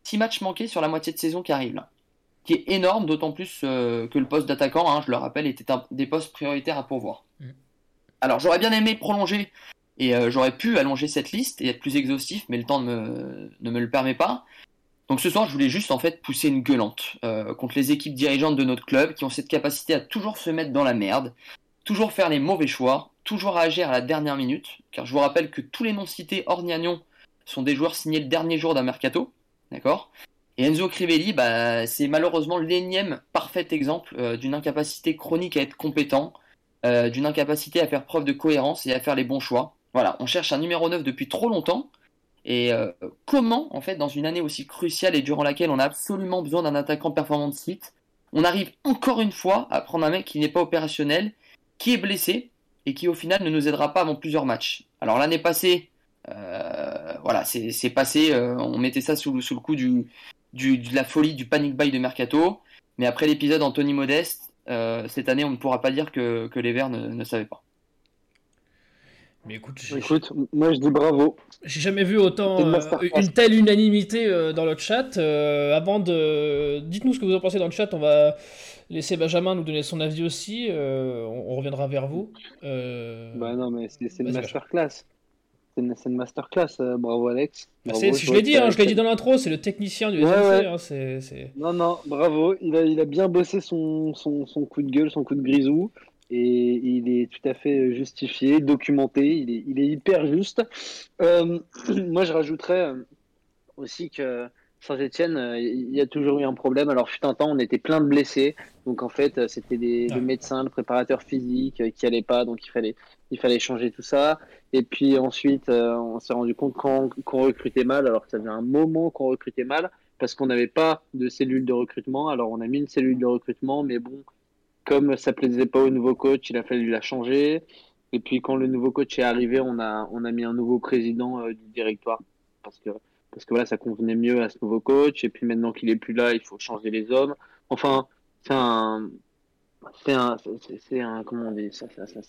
S3: 6 matchs manqués sur la moitié de saison qui arrive là. Qui est énorme, d'autant plus euh, que le poste d'attaquant, hein, je le rappelle, était un des postes prioritaires à pourvoir. Mm. Alors j'aurais bien aimé prolonger et euh, j'aurais pu allonger cette liste et être plus exhaustif, mais le temps ne me, ne me, le permet pas. Donc ce soir, je voulais juste en fait pousser une gueulante euh, contre les équipes dirigeantes de notre club qui ont cette capacité à toujours se mettre dans la merde, toujours faire les mauvais choix, toujours agir à la dernière minute, car je vous rappelle que tous les noms cités hors Niagnon sont des joueurs signés le dernier jour d'un mercato, d'accord? Et Enzo Crivelli, bah, c'est malheureusement l'énième parfait exemple euh, d'une incapacité chronique à être compétent, d'une incapacité à faire preuve de cohérence et à faire les bons choix. Voilà, on cherche un numéro 9 depuis trop longtemps, et euh, comment, en fait, dans une année aussi cruciale et durant laquelle on a absolument besoin d'un attaquant performant de site, on arrive encore une fois à prendre un mec qui n'est pas opérationnel, qui est blessé, et qui au final ne nous aidera pas avant plusieurs matchs. Alors l'année passée, euh, voilà, c'est passé, euh, on mettait ça sous, le coup de la folie du panic buy de Mercato, mais après l'épisode Anthony Modeste, cette année on ne pourra pas dire que, les Verts ne savaient pas.
S2: Mais écoute,
S4: écoute, moi je dis bravo.
S2: J'ai jamais vu autant une telle unanimité dans le chat. avant de, dites-nous ce que vous en pensez dans le chat. On va laisser Benjamin nous donner son avis aussi. Euh, on, reviendra vers vous.
S4: Euh, bah non, mais c'est une masterclass. C'est une, une, masterclass. Euh, bravo, Alex.
S2: Bah, je l'ai dit, hein, je l'ai dit dans l'intro, c'est le technicien du
S4: ouais, hein, Non, non, bravo. Il a, il a bien bossé son, son, son, coup de gueule, son coup de grisou. Et il est tout à fait justifié, documenté. Il est, il est hyper juste. (clears throat) moi, je rajouterais aussi que Saint-Etienne, euh, il y a toujours eu un problème. Alors, fut un temps, on était plein de blessés. Donc, en fait, euh, c'était des, le médecin, le préparateur physique euh, qui allait pas. Donc, il fallait, il fallait changer tout ça. Et puis ensuite, on s'est rendu compte qu'on recrutait mal, alors que ça faisait un moment qu'on recrutait mal, parce qu'on n'avait pas de cellule de recrutement. Alors, on a mis une cellule de recrutement, mais bon, comme ça plaisait pas au nouveau coach, il a fallu la changer. Et puis, quand le nouveau coach est arrivé, on a, on a mis un nouveau président du directoire. Parce que parce que voilà, ça convenait mieux à ce nouveau coach. Et puis maintenant qu'il est plus là, il faut changer les hommes. Enfin, c'est un, un, un,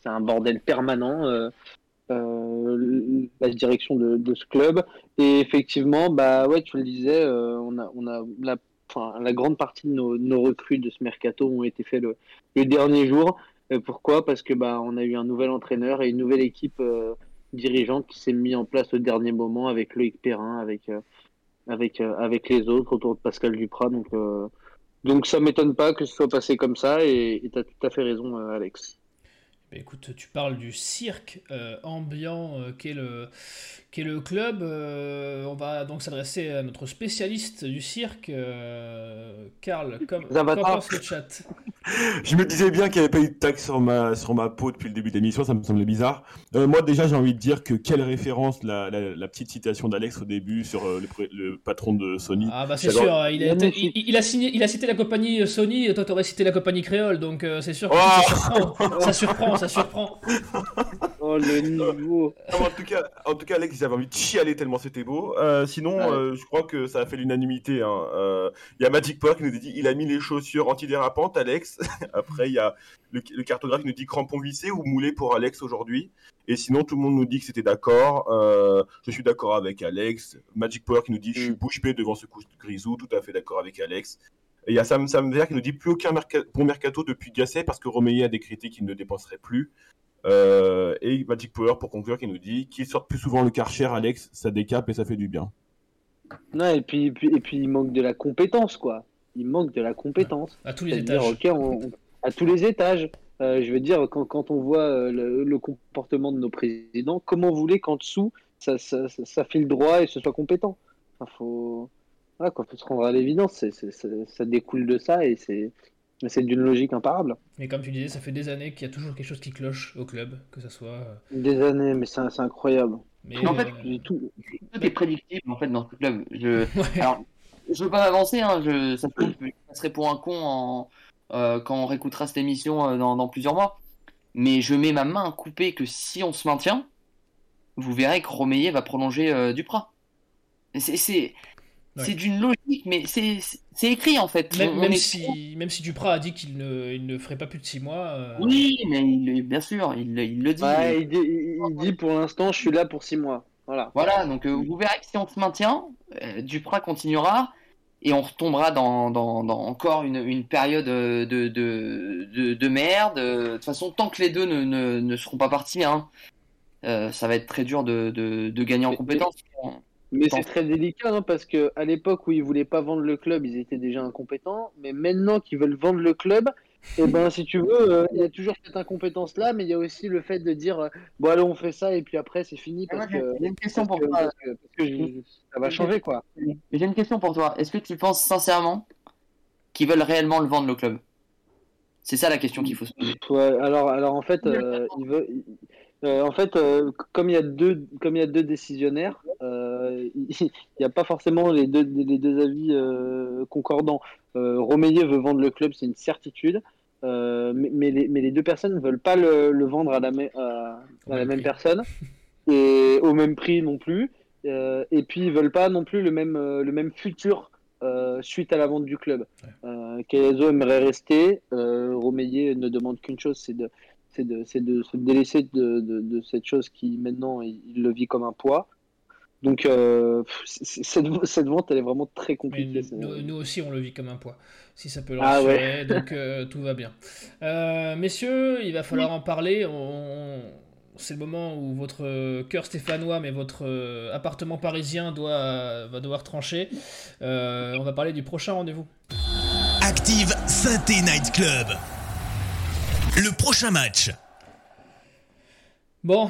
S4: un bordel permanent. Euh, euh, la direction de, ce club et effectivement bah ouais tu le disais euh, on a on a la grande partie de nos, recrues de ce mercato ont été faits le, dernier jour pourquoi? Parce que bah on a eu un nouvel entraîneur et une nouvelle équipe dirigeante qui s'est mis en place au dernier moment avec Loïc Perrin, avec, euh, avec, euh, avec les autres autour de Pascal Duprat. Donc, euh, donc ça m'étonne pas que ce soit passé comme ça et tu as tout à fait raison, Alex.
S2: Bah, écoute, tu parles du cirque ambiant qu'est le, qu'est le club. on va donc s'adresser à notre spécialiste du cirque, Karl. Comme, pense le chat?
S5: Je me disais bien qu'il n'y avait pas eu de taxe sur ma, sur ma peau depuis le début de l'émission, ça me semblait bizarre. Euh, moi, déjà, j'ai envie de dire que quelle référence la, la, petite citation d'Alex au début sur euh, le, patron de Sony.
S2: Ah, bah c'est sûr, il a, il, a signé, il a cité la compagnie Sony, et toi, t'aurais cité la compagnie créole, donc euh, c'est sûr que ça surprend. ça surprend, ça surprend. (laughs)
S4: Oh, le (laughs) niveau.
S5: en, tout cas, en tout cas, Alex, j'avais envie de chialer tellement c'était beau. Euh, sinon,
S3: Ouais.
S5: euh, je crois que ça a fait l'unanimité. hein. Euh, Il y a Magic Power qui nous dit il a mis les chaussures antidérapantes, Alex. (laughs) Après, il y a le, le cartographe qui nous dit crampon vissé ou moulé pour Alex aujourd'hui. Et sinon, tout le monde nous dit que c'était d'accord. Je suis d'accord avec Alex. Magic Power qui nous dit je suis bouche bée devant ce coup de grisou. Tout à fait d'accord avec Alex. Et il y a Sam Sam Vert qui nous dit plus aucun merca- bon mercato depuis Gasset parce que Romeyer a décrété qu'il ne dépenserait plus. Euh, et Magic Power pour conclure qui nous dit qu'il sort plus souvent le Karcher, Alex, ça décape et ça fait du bien.
S4: Non, et puis, et puis, et puis il manque de la compétence, quoi. Il manque de la compétence.
S2: À tous les étages.
S4: on- on- à tous les étages. Euh, je veux dire, quand, quand on voit euh, le, le comportement de nos présidents, comment vous voulez qu'en dessous, ça, ça, ça, ça file droit et ce soit compétent? Enfin, faut... Voilà, quoi, faut se rendre à l'évidence. ça découle de ça et c'est c'est d'une logique imparable.
S2: Mais comme tu disais, ça fait des années qu'il y a toujours quelque chose qui cloche au club, que ça soit. euh,
S4: Des années, mais c'est c'est incroyable.
S2: Mais
S3: En fait,
S2: euh,
S4: tout-
S3: Tout est prédictible en fait dans ce club. Je, (laughs)
S2: ouais.
S3: Alors, je veux pas m'avancer, hein, je, ça se trouve, je passerai pour un con en, euh, quand on réécoutera cette émission euh, dans, dans plusieurs mois. Mais je mets ma main coupée que si on se maintient, vous verrez que Romeyer va prolonger euh, Duprat. C'est-
S2: Ouais.
S3: c'est d'une logique, mais c'est c'est écrit en fait.
S2: Même,
S3: On-
S2: si, même si Duprat a dit qu'il ne, il ne ferait pas plus de 6 mois. euh,
S3: Oui, mais il, bien sûr, il, il le dit.
S4: Ouais, il, dit, il- il dit pour l'instant, je suis là pour six mois. Voilà.
S3: Voilà, donc euh, vous verrez que si on se maintient, euh, Duprat continuera et on retombera dans, dans, dans encore une, une période de, de, de, de merde. De toute façon, tant que les deux ne, ne, ne seront pas partis, hein, euh, ça va être très dur de, de, de gagner en
S4: Mais-
S3: compétences.
S4: Mais c'est très délicat hein, parce que à l'époque où ils voulaient pas vendre le club, ils étaient déjà incompétents. Mais maintenant qu'ils veulent vendre le club, et ben si tu veux, euh, il y a toujours cette incompétence là, mais il y a aussi le fait de dire euh, bon allez on fait ça et puis après c'est fini parce
S3: J'ai
S4: que,
S3: j'ai une question pour toi.
S4: parce que- parce que je- ça va changer quoi.
S3: J'ai une question pour toi. Est-ce que tu penses sincèrement qu'ils veulent réellement le vendre le club? C'est ça la question qu'il faut se poser.
S4: Ouais, alors alors en fait euh, il veut, il- euh, en fait euh, comme il y a deux comme il y a deux décisionnaires, euh, (laughs) il n'y a pas forcément les deux les deux avis euh, concordants. Euh, Romeyer veut vendre le club, c'est une certitude. Euh, mais, mais les, mais les deux personnes ne veulent pas le, le vendre à la, mê- à-
S2: Au
S4: à la
S2: même prix.
S4: personne (laughs) et au même prix non plus. Euh, et puis ils veulent pas non plus le même, euh, le même futur euh, suite à la vente du club. Euh, Kelso aimerait rester. Euh, Romeyer ne demande qu'une chose, c'est de, se délaisser de, de, de cette chose qui maintenant il, il le vit comme un poids. Donc euh, cette, cette vente elle est vraiment très compliquée.
S2: nous, nous- nous aussi, on le vit comme un poids. Si ça peut le
S4: Ah
S2: rassurer, donc euh, tout va bien. Euh, messieurs, il va falloir en parler. On- C'est le moment où votre cœur stéphanois, mais votre appartement parisien doit, va devoir trancher. Euh, on va parler du prochain rendez-vous.
S1: Active Synthé Night Club. Le prochain match.
S2: Bon,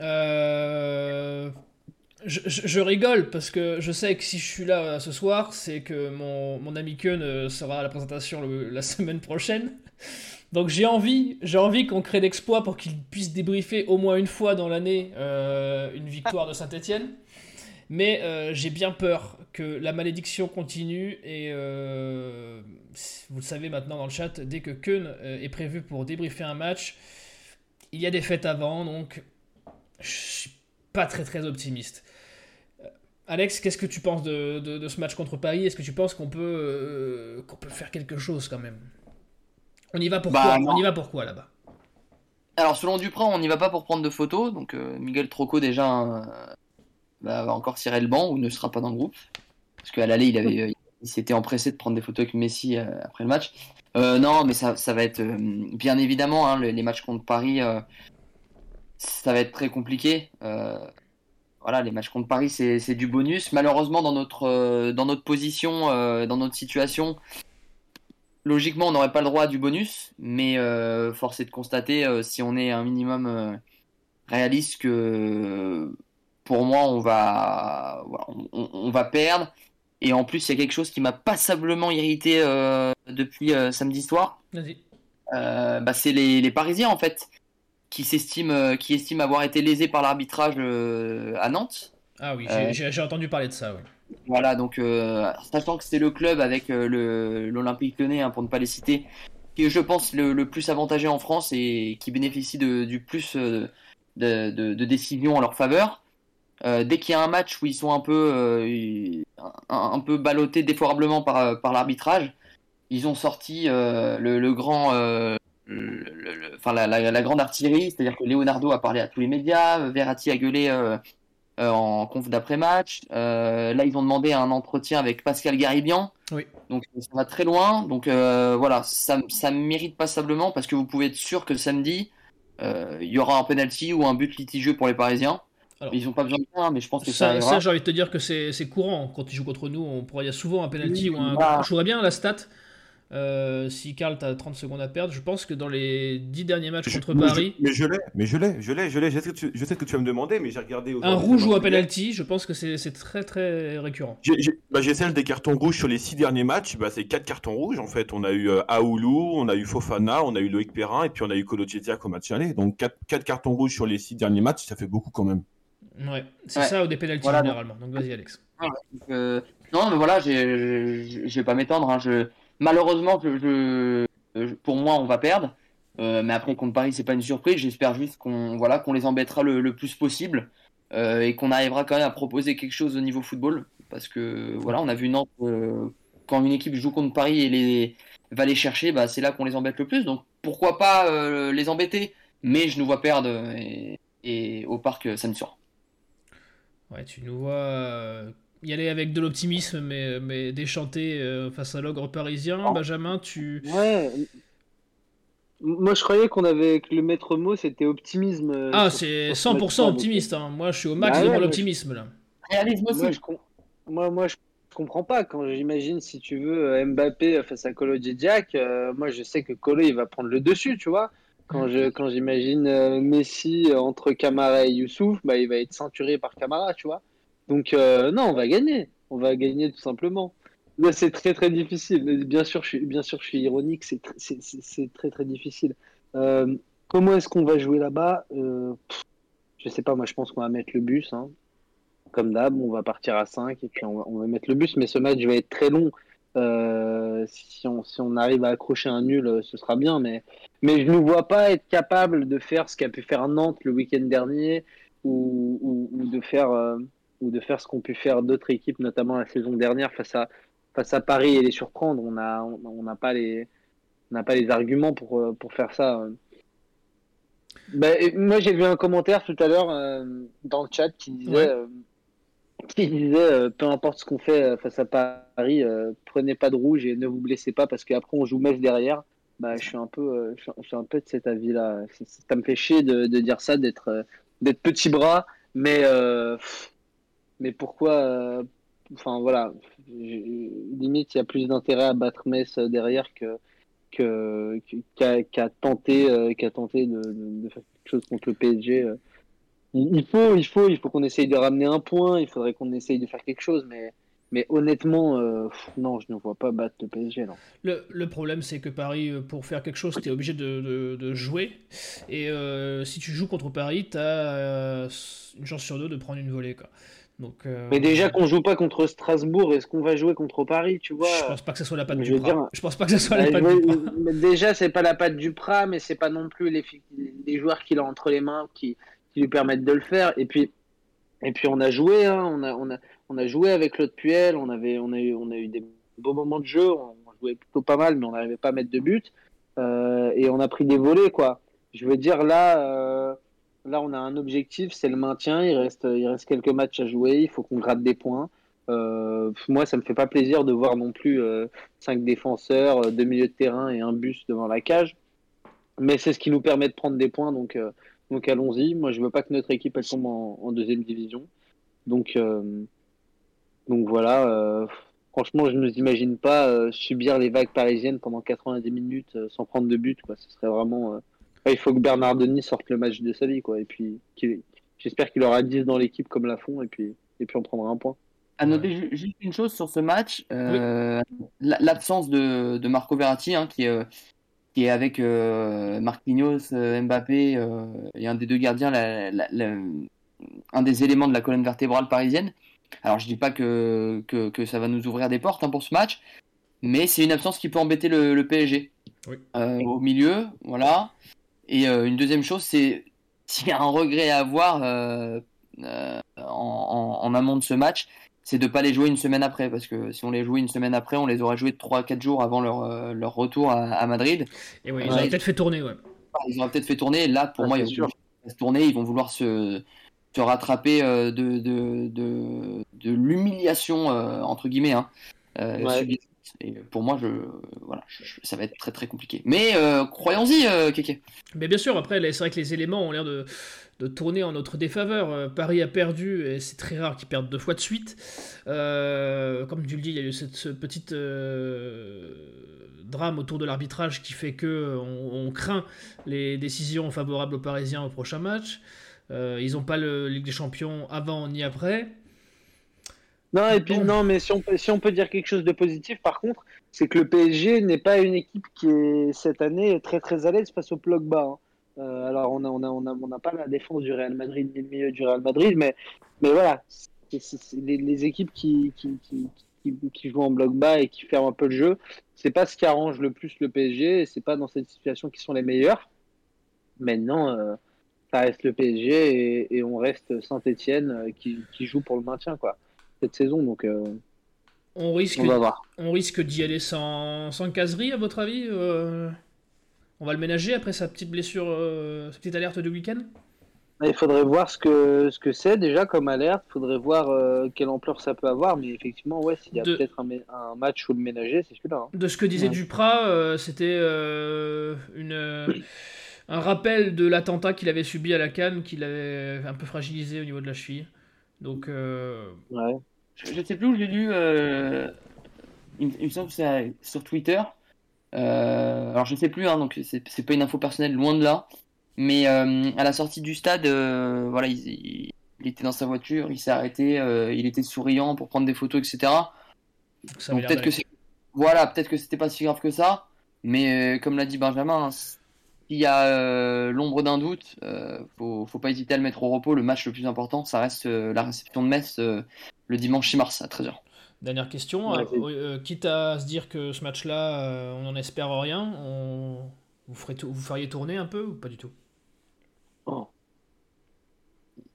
S2: euh, je, rigole parce que je sais que si je suis là euh, ce soir, c'est que mon, mon ami Keun euh, sera à la présentation (laughs) la semaine prochaine. Donc j'ai envie, j'ai envie qu'on crée l'exploit pour qu'il puisse débriefer au moins une fois dans l'année euh, une victoire de Saint-Etienne. Mais j'ai bien peur que la malédiction continue et vous le savez maintenant dans le chat, dès que Keun est prévu pour débriefer un match, il y a des fêtes avant, donc je suis pas très très optimiste. Alex, qu'est-ce que tu penses de, de- de ce match contre Paris? Est-ce que tu penses qu'on peut, euh, qu'on peut faire quelque chose quand même? On y va pour
S3: Bah,
S2: quoi?
S3: Non.
S2: On y va pour quoi là-bas?
S3: Alors selon Duprat, on n'y va pas pour prendre de photos, donc euh, Miguel Troco déjà euh, bah, va encore cirer le banc ou ne sera pas dans le groupe, parce qu'à l'aller il avait, il s'était empressé de prendre des photos avec Messi après le match. Non, mais ça, ça va être bien évidemment hein, les, les matchs contre Paris, ça va être très compliqué. Voilà, les matchs contre Paris c'est du bonus. Malheureusement dans notre euh, dans notre position, euh, dans notre situation. Logiquement, on n'aurait pas le droit à du bonus, mais euh, force est de constater, euh, si on est un minimum euh, réaliste, que pour moi, on va, on, va perdre. Et en plus, il y a quelque chose qui m'a passablement irrité depuis samedi soir.
S2: Vas-y.
S3: Bah, c'est les, les Parisiens, en fait, qui s'estiment, euh, qui estiment avoir été lésés par l'arbitrage euh, à Nantes.
S2: Ah oui,
S3: Euh,
S2: j'ai- entendu parler de ça, oui.
S3: Voilà, donc sachant que c'est le club avec l'Olympique Lyonnais, hein, pour ne pas les citer, qui est, je pense, le, le plus avantagé en France et qui bénéficie de, du plus de, de, de décision en leur faveur. Euh, dès qu'il y a un match où ils sont un peu, euh, un, un, peu ballottés défavorablement par, par l'arbitrage, ils ont sorti euh, le, le, grand, le, le, enfin la, la, la, grande artillerie, c'est-à-dire que Leonardo a parlé à tous les médias, Verratti a gueulé euh, en conf d'après-match. là, ils ont demandé un entretien avec Pascal Garibian.
S2: Oui.
S3: Donc ça va très loin. Donc voilà, ça, ça mérite passablement parce que vous pouvez être sûr que samedi, il y aura un penalty ou un but litigieux pour les Parisiens. Alors, ils n'ont pas besoin de ça, mais je pense que ça.
S2: Ça, ça j'ai envie de te dire que c'est courant quand ils jouent contre nous. On pourrait, il y a souvent un penalty oui, ou un. Bah... Je jouerais bien la stat. Euh, si Karl t'as 30 secondes à perdre, je pense que dans les 10 derniers matchs
S5: je,
S2: contre
S5: mais
S2: Paris.
S5: Je, mais je l'ai, mais je l'ai, je l'ai, je l'ai. Je sais, que tu, je sais que tu vas me demander, mais j'ai regardé.
S2: Un rouge ou un penalty, je pense que c'est très très récurrent.
S5: J'ai bah, celle des cartons rouges sur les 6 derniers matchs. Bah, c'est 4 cartons rouges en fait. On a eu euh, Aoulou, on a eu Fofana, on a eu Loïc Perrin et puis on a eu Kolo au match aller. Donc 4, 4 cartons rouges sur les 6 derniers matchs, ça fait beaucoup quand même.
S2: Ouais, c'est ouais. ça ou des pénalties voilà, généralement. Donc vas-y Alex.
S3: Euh, non, mais voilà, je vais pas m'étendre. Hein. Je... Malheureusement, pour moi, on va perdre. Euh, mais après, contre Paris, c'est pas une surprise. J'espère juste qu'on voilà, qu'on les embêtera le, plus possible euh, et qu'on arrivera quand même à proposer quelque chose au niveau football. Parce que voilà, on a vu Nantes, euh, quand une équipe joue contre Paris et va les chercher, bah, c'est là qu'on les embête le plus. Donc pourquoi pas les embêter? Mais je nous vois perdre et, au parc samedi soir.
S2: Ouais, tu nous vois y aller avec de l'optimisme, mais, mais déchanter euh, face à l'ogre parisien. Oh. Benjamin, tu.
S4: Ouais. Moi, je croyais qu'on avait que le maître mot c'était optimisme. euh,
S2: Ah, c'est
S4: sur ce
S2: 100%
S4: match-là,
S2: optimiste. hein. Moi, je suis au max
S4: Bah
S2: de
S4: ouais,
S2: mon
S4: moi,
S2: optimisme là.
S3: Réalisme aussi.
S4: Moi, je, com- moi, moi, je comprends pas. Quand j'imagine, si tu veux, euh, Mbappé face à Kolo Djidjak, euh, moi, je sais que Kolo, il va prendre le dessus, tu vois. Quand je quand j'imagine euh, Messi entre Camara et Youssouf, bah, il va être ceinturé par Camara, tu vois. Donc, euh, non, on va gagner. On va gagner tout simplement. Là, c'est très, très difficile. Bien sûr, je suis, bien sûr, je suis ironique. C'est tr- c'est- c'est- c'est très, très difficile. Euh, comment est-ce qu'on va jouer là-bas? Euh, Je sais pas. Moi, je pense qu'on va mettre le bus. hein. Comme d'hab, on va partir à 5 et puis on va, mettre le bus. Mais ce match va être très long. Euh, si, on, si on arrive à accrocher un nul, ce sera bien. Mais, mais je ne vois pas être capable de faire ce qu'a pu faire Nantes le week-end dernier ou, de faire, ou de faire ce qu'ont pu faire d'autres équipes, notamment la saison dernière face à, face à Paris et les surprendre. On n'a on, on pas, les- on pas les arguments pour, euh, pour faire ça. et moi, j'ai vu un commentaire tout à l'heure euh, dans le chat qui disait,
S2: Ouais.
S4: euh, qui disait euh, peu importe ce qu'on fait face à Paris, prenez pas de rouge et ne vous blessez pas parce qu'après on joue Metz derrière. Bah, je suis un peu, je suis- un peu de cet avis-là. Ça me fait chier de, de dire ça, d'être d'être petit bras, mais pff, mais pourquoi euh, Enfin voilà, limite il y a plus d'intérêt à battre Metz euh, derrière que qu'à tenter euh, tenter de, faire quelque chose contre le PSG. euh. Il faut il faut il faut qu'on essaye de ramener un point. Il faudrait qu'on essaye de faire quelque chose, mais mais honnêtement, non, je ne vois pas battre le PSG. Non.
S2: Le, le problème, c'est que Paris, pour faire quelque chose, tu es obligé de, de- jouer. Et si tu joues contre Paris, tu as une chance sur deux de prendre une volée. Quoi. Donc, euh,
S4: Mais déjà qu'on joue pas contre Strasbourg, est-ce qu'on va jouer contre Paris, tu vois?
S2: Je pense pas que ce soit la patte
S4: je
S2: du
S4: veux
S2: Prat.
S4: dire-
S2: Je pense pas que ce soit
S4: Bah,
S2: la patte
S4: je
S2: du
S4: veux-
S2: Prat.
S4: mais déjà, c'est pas la patte du Prat, mais c'est pas non plus les, joueurs qu'il a entre les mains qui, qui lui permettent de le faire. Et puis, et puis on a joué, hein, on, a, on, a, on a joué avec Claude Puel, on, avait, on, a eu, on a eu des beaux moments de jeu, on jouait plutôt pas mal, mais on n'arrivait pas à mettre de but. Euh, et on a pris des volets, quoi. Je veux dire, là, euh, là on a un objectif, c'est le maintien. Il reste, il reste quelques matchs à jouer, il faut qu'on gratte des points. Euh, moi, ça me fait pas plaisir de voir non plus euh, cinq défenseurs, euh, deux milieux de terrain et un bus devant la cage. Mais c'est ce qui nous permet de prendre des points, donc, euh, donc allons-y. Moi, je veux pas que notre équipe elle tombe en, deuxième division. Donc, euh, donc voilà. franchement, je ne nous imagine pas subir les vagues parisiennes pendant 90 minutes sans prendre de but. Quoi. Ce serait vraiment. Ouais, il faut que Bernard Denis sorte le match de sa vie, quoi. Et puis, j'espère qu'il aura 10 dans l'équipe comme Lafont, et puis, et puis on prendra un point.
S3: À noter ju- juste une chose sur ce match, euh, la- l'absence de, de Marco Verratti, hein, qui, est, euh, qui est avec euh, Marquinhos, euh, Mbappé euh, et un des deux gardiens, la- la- la- un des éléments de la colonne vertébrale parisienne. Alors je dis pas que, que, que ça va nous ouvrir des portes hein, pour ce match, mais c'est une absence qui peut embêter le, le PSG.
S2: Oui.
S3: Euh, au milieu, voilà. Et euh, une deuxième chose, c'est (laughs) s'il y a un regret à avoir euh, euh, en, en, amont de ce match, c'est de pas les jouer une semaine après, parce que si on les jouait une semaine après, on les aurait joués 3-4 jours avant leur, leur retour à, à, Madrid.
S2: Et oui, ils auraient peut-être fait tourner, ouais.
S3: Ils auraient peut-être fait tourner. Là, pour moi, ils vont se tourner, ils vont vouloir se, se rattraper de, de, de, de l'humiliation, entre guillemets, hein, ouais. Pour moi, ça va être très très compliqué. Mais euh, croyons-y, euh, Keke.
S2: Mais bien sûr, après, c'est vrai que les éléments ont l'air de, tourner en notre défaveur. Euh, Paris a perdu, et c'est très rare qu'ils perdent deux fois de suite. comme tu le dis, il y a eu cette, ce petit drame autour de l'arbitrage qui fait que on, craint les décisions favorables aux Parisiens au prochain match. ils n'ont pas le Ligue des Champions avant ni après.
S4: Non, et puis non, mais si on, peut, si on peut dire quelque chose de positif, par contre, c'est que le PSG n'est pas une équipe qui est cette année très très à l'aise face au bloc bas. Hein. Euh, alors on n'a on a, on a, on a pas la défense du Real Madrid ni le milieu du Real Madrid, mais, mais voilà, les, les, équipes qui, qui, qui, qui, jouent en bloc bas et qui ferment un peu le jeu, c'est pas ce qui arrange le plus le PSG, et c'est pas dans cette situation qui sont les meilleurs. Maintenant, euh, ça reste le PSG et, et on reste Saint-Etienne euh, qui, qui joue pour le maintien, quoi cette saison. Donc, euh,
S2: on risque,
S4: on va voir.
S2: On risque d'y aller sans, sans caserie, à votre avis euh, On va le ménager après sa petite blessure, euh, sa petite alerte de week-end?
S4: Il faudrait voir ce que ce que c'est déjà comme alerte. Il faudrait voir quelle ampleur ça peut avoir. Mais effectivement, ouais, s'il y a peut-être un, un, match où le ménager, c'est celui-là. Hein.
S2: De ce que disait Duprat, c'était une un rappel de l'attentat qu'il avait subi à la Cannes, qu'il avait un peu fragilisé au niveau de la cheville. Donc,
S4: ouais.
S3: Je ne sais plus où j'ai lu. Euh, il, me semble que c'est sur Twitter. Euh, alors je ne sais plus, hein, donc c'est pas une info personnelle, loin de là. Mais euh, à la sortie du stade, voilà, il, était dans sa voiture, il s'est arrêté, il était souriant pour prendre des photos, etc. Donc peut-être que c'est voilà, peut-être que c'était pas si grave que ça, mais comme l'a dit Benjamin, s'il y a l'ombre d'un doute, faut, faut pas hésiter à le mettre au repos. Le match le plus important, ça reste la réception de Metz le dimanche 6 mars à 13h.
S2: Dernière question, euh, euh, quitte à se dire que ce match-là, euh, on n'en espère rien, on... vous, ferez vous feriez tourner un peu ou pas du tout?
S4: Oh.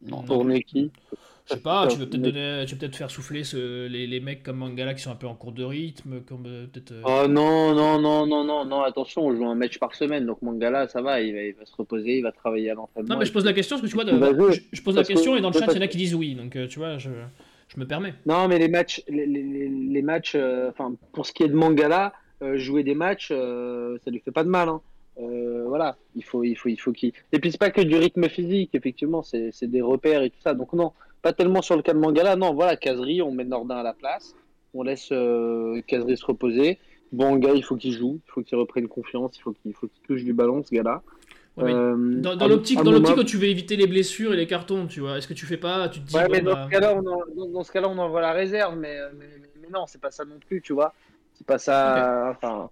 S4: Non, tourner qui?
S2: Je sais pas, tu veux peut-être peut faire souffler ce... les, les, mecs comme Mangala qui sont un peu en cours de rythme, comme peut-être.
S4: Oh non non non non non non attention, on joue un match par semaine, donc Mangala ça va, il va, il va se reposer, il va travailler à l'entraînement.
S2: Non mais je pose la question parce que tu vois, je, pose la question et dans le chat il y en a qui disent oui, donc tu vois je je me permets.
S4: Non, mais les matchs, les, les, les matchs, euh, enfin pour ce qui est de Mangala, euh, jouer des matchs, euh, ça lui fait pas de mal. Hein. voilà, il faut, il faut, il faut qu'il. Et puis c'est pas que du rythme physique, effectivement, c'est des repères et tout ça. Donc non, pas tellement sur le cas de Mangala. Non, voilà, Casery, on met Nordin à la place, on laisse Casery se reposer. Bon, gars, il faut qu'il joue, il faut qu'il reprenne confiance, il faut qu'il qu'il touche du ballon, ce gars-là.
S2: Euh, dans, dans l'optique, dans l'optique où tu veux éviter les blessures et les cartons, tu vois, est-ce que tu fais pas, tu te dis.
S4: Ouais, mais dans, bah... ce cas-là, on dans, ce cas-là, on envoie la réserve, mais, mais, mais, non, c'est pas ça non plus, tu vois. C'est pas ça. Enfin,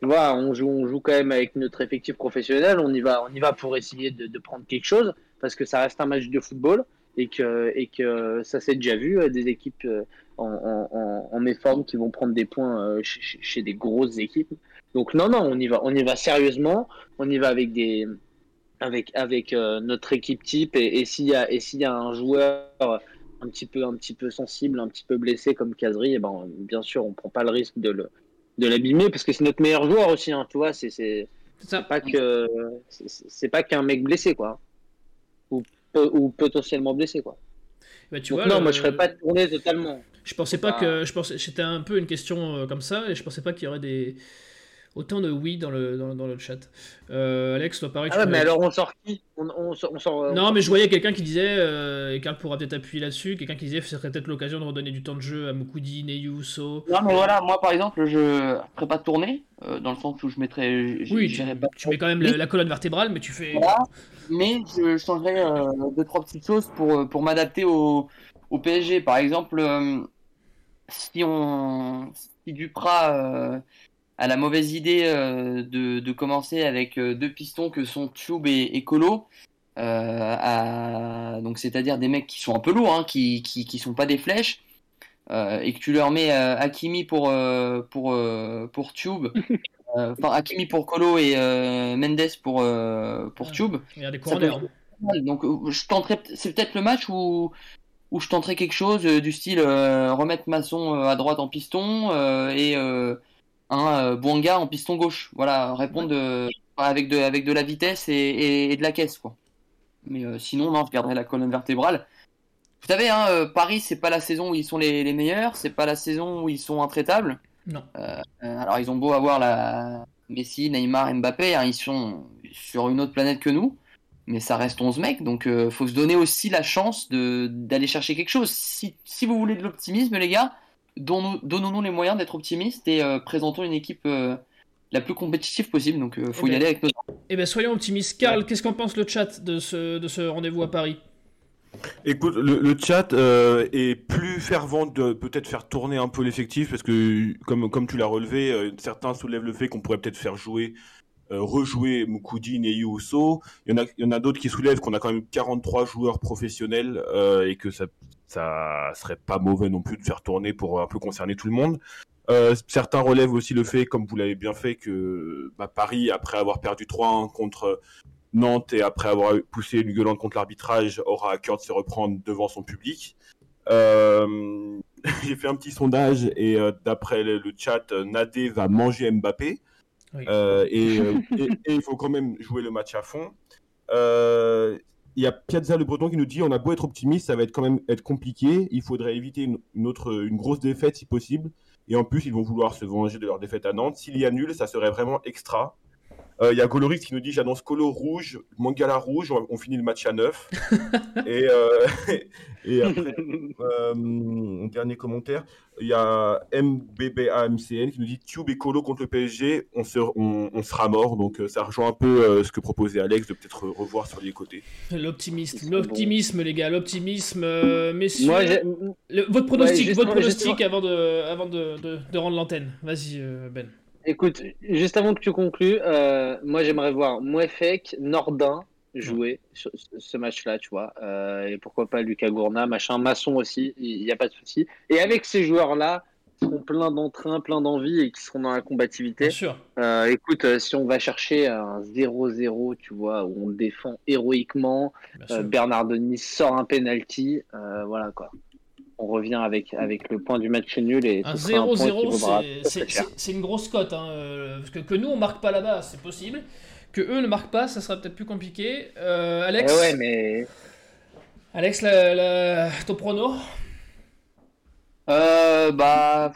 S4: tu vois, on joue, on joue quand même avec notre effectif professionnel. On y va, on y va pour essayer de, de prendre quelque chose, parce que ça reste un match de football et que, et que ça s'est déjà vu euh, des équipes euh, en, en, en, méforme qui vont prendre des points chez, chez des grosses équipes. Donc non, non, on y va, on y va sérieusement, on y va avec des, avec avec euh, notre équipe type. Et, s'il y a et s'il y a un joueur un petit peu un petit peu sensible, un petit peu blessé comme Kazri, et eh ben bien sûr on prend pas le risque de le de l'abîmer parce que c'est notre meilleur joueur aussi, hein, tu vois, c'est c'est pas que c'est pas qu'un mec blessé quoi, ou, ou potentiellement blessé quoi.
S2: Bah, tu vois,
S4: non, moi je ferais pas tourner totalement.
S2: Je pensais pas que je pensais c'était un peu une question euh, comme ça et je pensais pas qu'il y aurait des Autant de oui dans le, dans, dans le chat. Euh, Alex, toi pareil.
S4: Ah ouais, mais alors on sort qui? On, on, sort,
S2: Non, mais je voyais quelqu'un qui disait, euh, et Karl pourra peut-être appuyer là-dessus, quelqu'un qui disait que ce serait peut-être l'occasion de redonner du temps de jeu à Mukudi, Neyu, So.
S3: Non, mais voilà, moi par exemple, je ne ferai pas de tournée, euh, dans le sens où je mettrais.
S2: Oui, tu, pas tu mets quand même la, colonne vertébrale, mais tu fais.
S3: Voilà, mais je changerais euh, deux, trois petites choses pour, pour m'adapter au, au PSG. Par exemple, si on. Si Duprat à la mauvaise idée euh, de, de, commencer avec euh, deux pistons que sont Tube et, et Colo. Euh, donc c'est-à-dire des mecs qui sont un peu lourds, hein, qui, qui, qui sont pas des flèches, et que tu leur mets Hakimi pour pour pour Tube, (laughs) enfin Hakimi pour Colo et Mendes pour pour Tube.
S2: Il y a des corners.
S3: Donc je tenterai, c'est peut-être le match où où je tenterai quelque chose du style remettre Masson à droite en piston et un Bouanga en piston gauche. Voilà, répondre avec de avec de la vitesse et, et, de la caisse quoi. Mais sinon non, je garderai la colonne vertébrale. Vous savez, hein, euh, Paris, c'est pas la saison où ils sont les, meilleurs, c'est pas la saison où ils sont intraitables.
S2: Non.
S3: Euh, euh, alors, ils ont beau avoir la Messi, Neymar, Mbappé, hein, ils sont sur une autre planète que nous, mais ça reste 11 mecs, donc faut se donner aussi la chance d'aller chercher quelque chose. Si, si vous voulez de l'optimisme, les gars, donnons-nous les moyens d'être optimistes et présentons une équipe la plus compétitive possible. Donc, il faut
S2: eh
S3: y
S2: ben,
S3: aller avec nos.
S2: Eh bien, soyons optimistes. Karl, qu'est-ce qu'en pense le chat de ce, de ce rendez-vous à Paris?
S5: Écoute, le, chat euh, est plus fervent de peut-être faire tourner un peu l'effectif parce que, comme, comme tu l'as relevé, euh, certains soulèvent le fait qu'on pourrait peut-être faire jouer, euh, rejouer Mukudi, et Uso. Il y en a, il y en a d'autres qui soulèvent qu'on a quand même 43 joueurs professionnels et que ça, ça serait pas mauvais non plus de faire tourner pour un peu concerner tout le monde. certains relèvent aussi le fait, comme vous l'avez bien fait, que bah, Paris, après avoir perdu 3-1 contre Nantes, et après avoir poussé une gueulante contre l'arbitrage, aura à cœur de se reprendre devant son public. Euh, (laughs) j'ai fait un petit sondage et euh, d'après le, chat, Nadé va manger Mbappé. Euh, et, il faut quand même jouer le match à fond. Il y a Piazza le Breton qui nous dit on a beau être optimiste, ça va être quand même être compliqué. Il faudrait éviter une, autre, une grosse défaite si possible. Et en plus, ils vont vouloir se venger de leur défaite à Nantes. S'il y a nul, ça serait vraiment extra. Il euh, y a Golorix qui nous dit j'annonce Colo rouge, Mangala rouge, on, finit le match à 9. (laughs) et, euh, (laughs) et après, euh, dernier commentaire, il y a MBBAMCN qui nous dit Tube et Colo contre le PSG, on, on, sera mort. Donc ça rejoint un peu ce que proposait Alex de peut-être revoir sur les côtés.
S2: L'optimisme, l'optimisme les gars, l'optimisme. messieurs, votre pronostic, votre pronostic avant, de, avant de, de rendre l'antenne. Vas-y Ben.
S4: Écoute, juste avant que tu conclues, euh, moi j'aimerais voir Mouefek, Nordin jouer ce match-là, tu vois. Euh, et pourquoi pas Lucas Gourna, machin, Masson aussi, il n'y a pas de souci. Et avec ces joueurs-là, qui seront pleins d'entrain, plein d'envie et qui seront dans la combativité. Euh, écoute, si on va chercher un 0-0, tu vois, où on défend héroïquement, Bernard Denis sort un penalty, voilà quoi on revient avec, avec le point du match nul et
S2: un 0-0 c'est une grosse cote hein, euh, parce que, que nous on marque pas là-bas c'est possible. Que eux ne marquent pas ça sera peut-être plus compliqué. Euh, Alex
S4: eh ouais, mais
S2: Alex la, ton prono
S3: euh, bah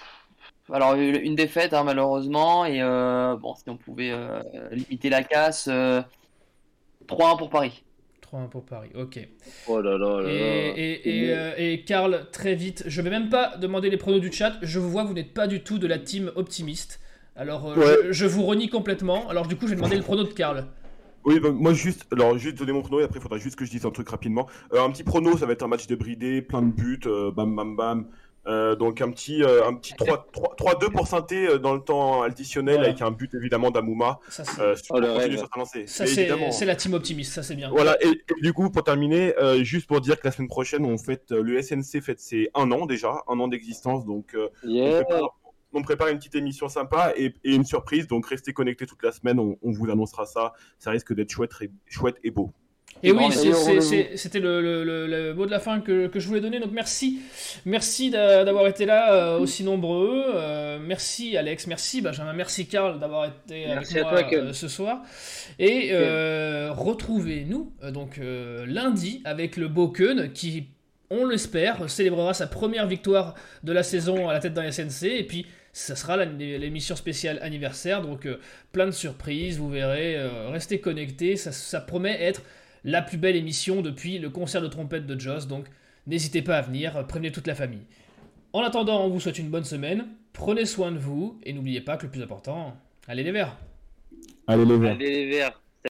S3: alors une défaite hein, malheureusement et bon si on pouvait limiter la casse 3-1 pour Paris
S2: 3 pour Paris, ok.
S4: Oh là là là
S2: et, et, euh, et, Karl, très vite, je vais même pas demander les pronos du chat, je vous vois, vous n'êtes pas du tout de la team optimiste. Alors, euh, je, vous renie complètement. Alors, du coup, je vais demander le prono de Karl.
S5: Oui, moi juste, alors juste donner mon prono et après il faudra juste que je dise un truc rapidement. Euh, un petit prono, ça va être un match débridé, plein de buts, bam bam bam. Euh, donc un petit, euh, un petit 3-2 pour Synthé euh, dans le temps additionnel avec un but évidemment d'Amouma.
S2: Ça c'est la team optimiste, ça c'est bien.
S5: Voilà, et, du coup pour terminer, juste pour dire que la semaine prochaine on fête, le SNC fête ses un an déjà, un an d'existence, donc on, prépare, une petite émission sympa et, une surprise, donc restez connectés toute la semaine, on, on vous annoncera ça, ça risque d'être chouette, chouette et beau.
S2: Et oui, c'était le, mot de la fin que, je voulais donner. Donc merci, merci d'avoir été là euh, aussi nombreux. Euh, merci Alex, merci Benjamin, merci Karl d'avoir été avec moi euh, ce soir. Et retrouvez-nous donc lundi avec le Boken qui, on l'espère, célébrera sa première victoire de la saison à la tête d'un SNC. Et puis ça sera l'émission spéciale anniversaire. Donc plein de surprises, vous verrez. restez connectés, ça, ça promet être la plus belle émission depuis le concert de trompette de Joss, donc n'hésitez pas à venir, prévenez toute la famille. En attendant, on vous souhaite une bonne semaine, prenez soin de vous, et n'oubliez pas que le plus important, allez les verts.
S5: Allez les verts.
S4: Allez les verts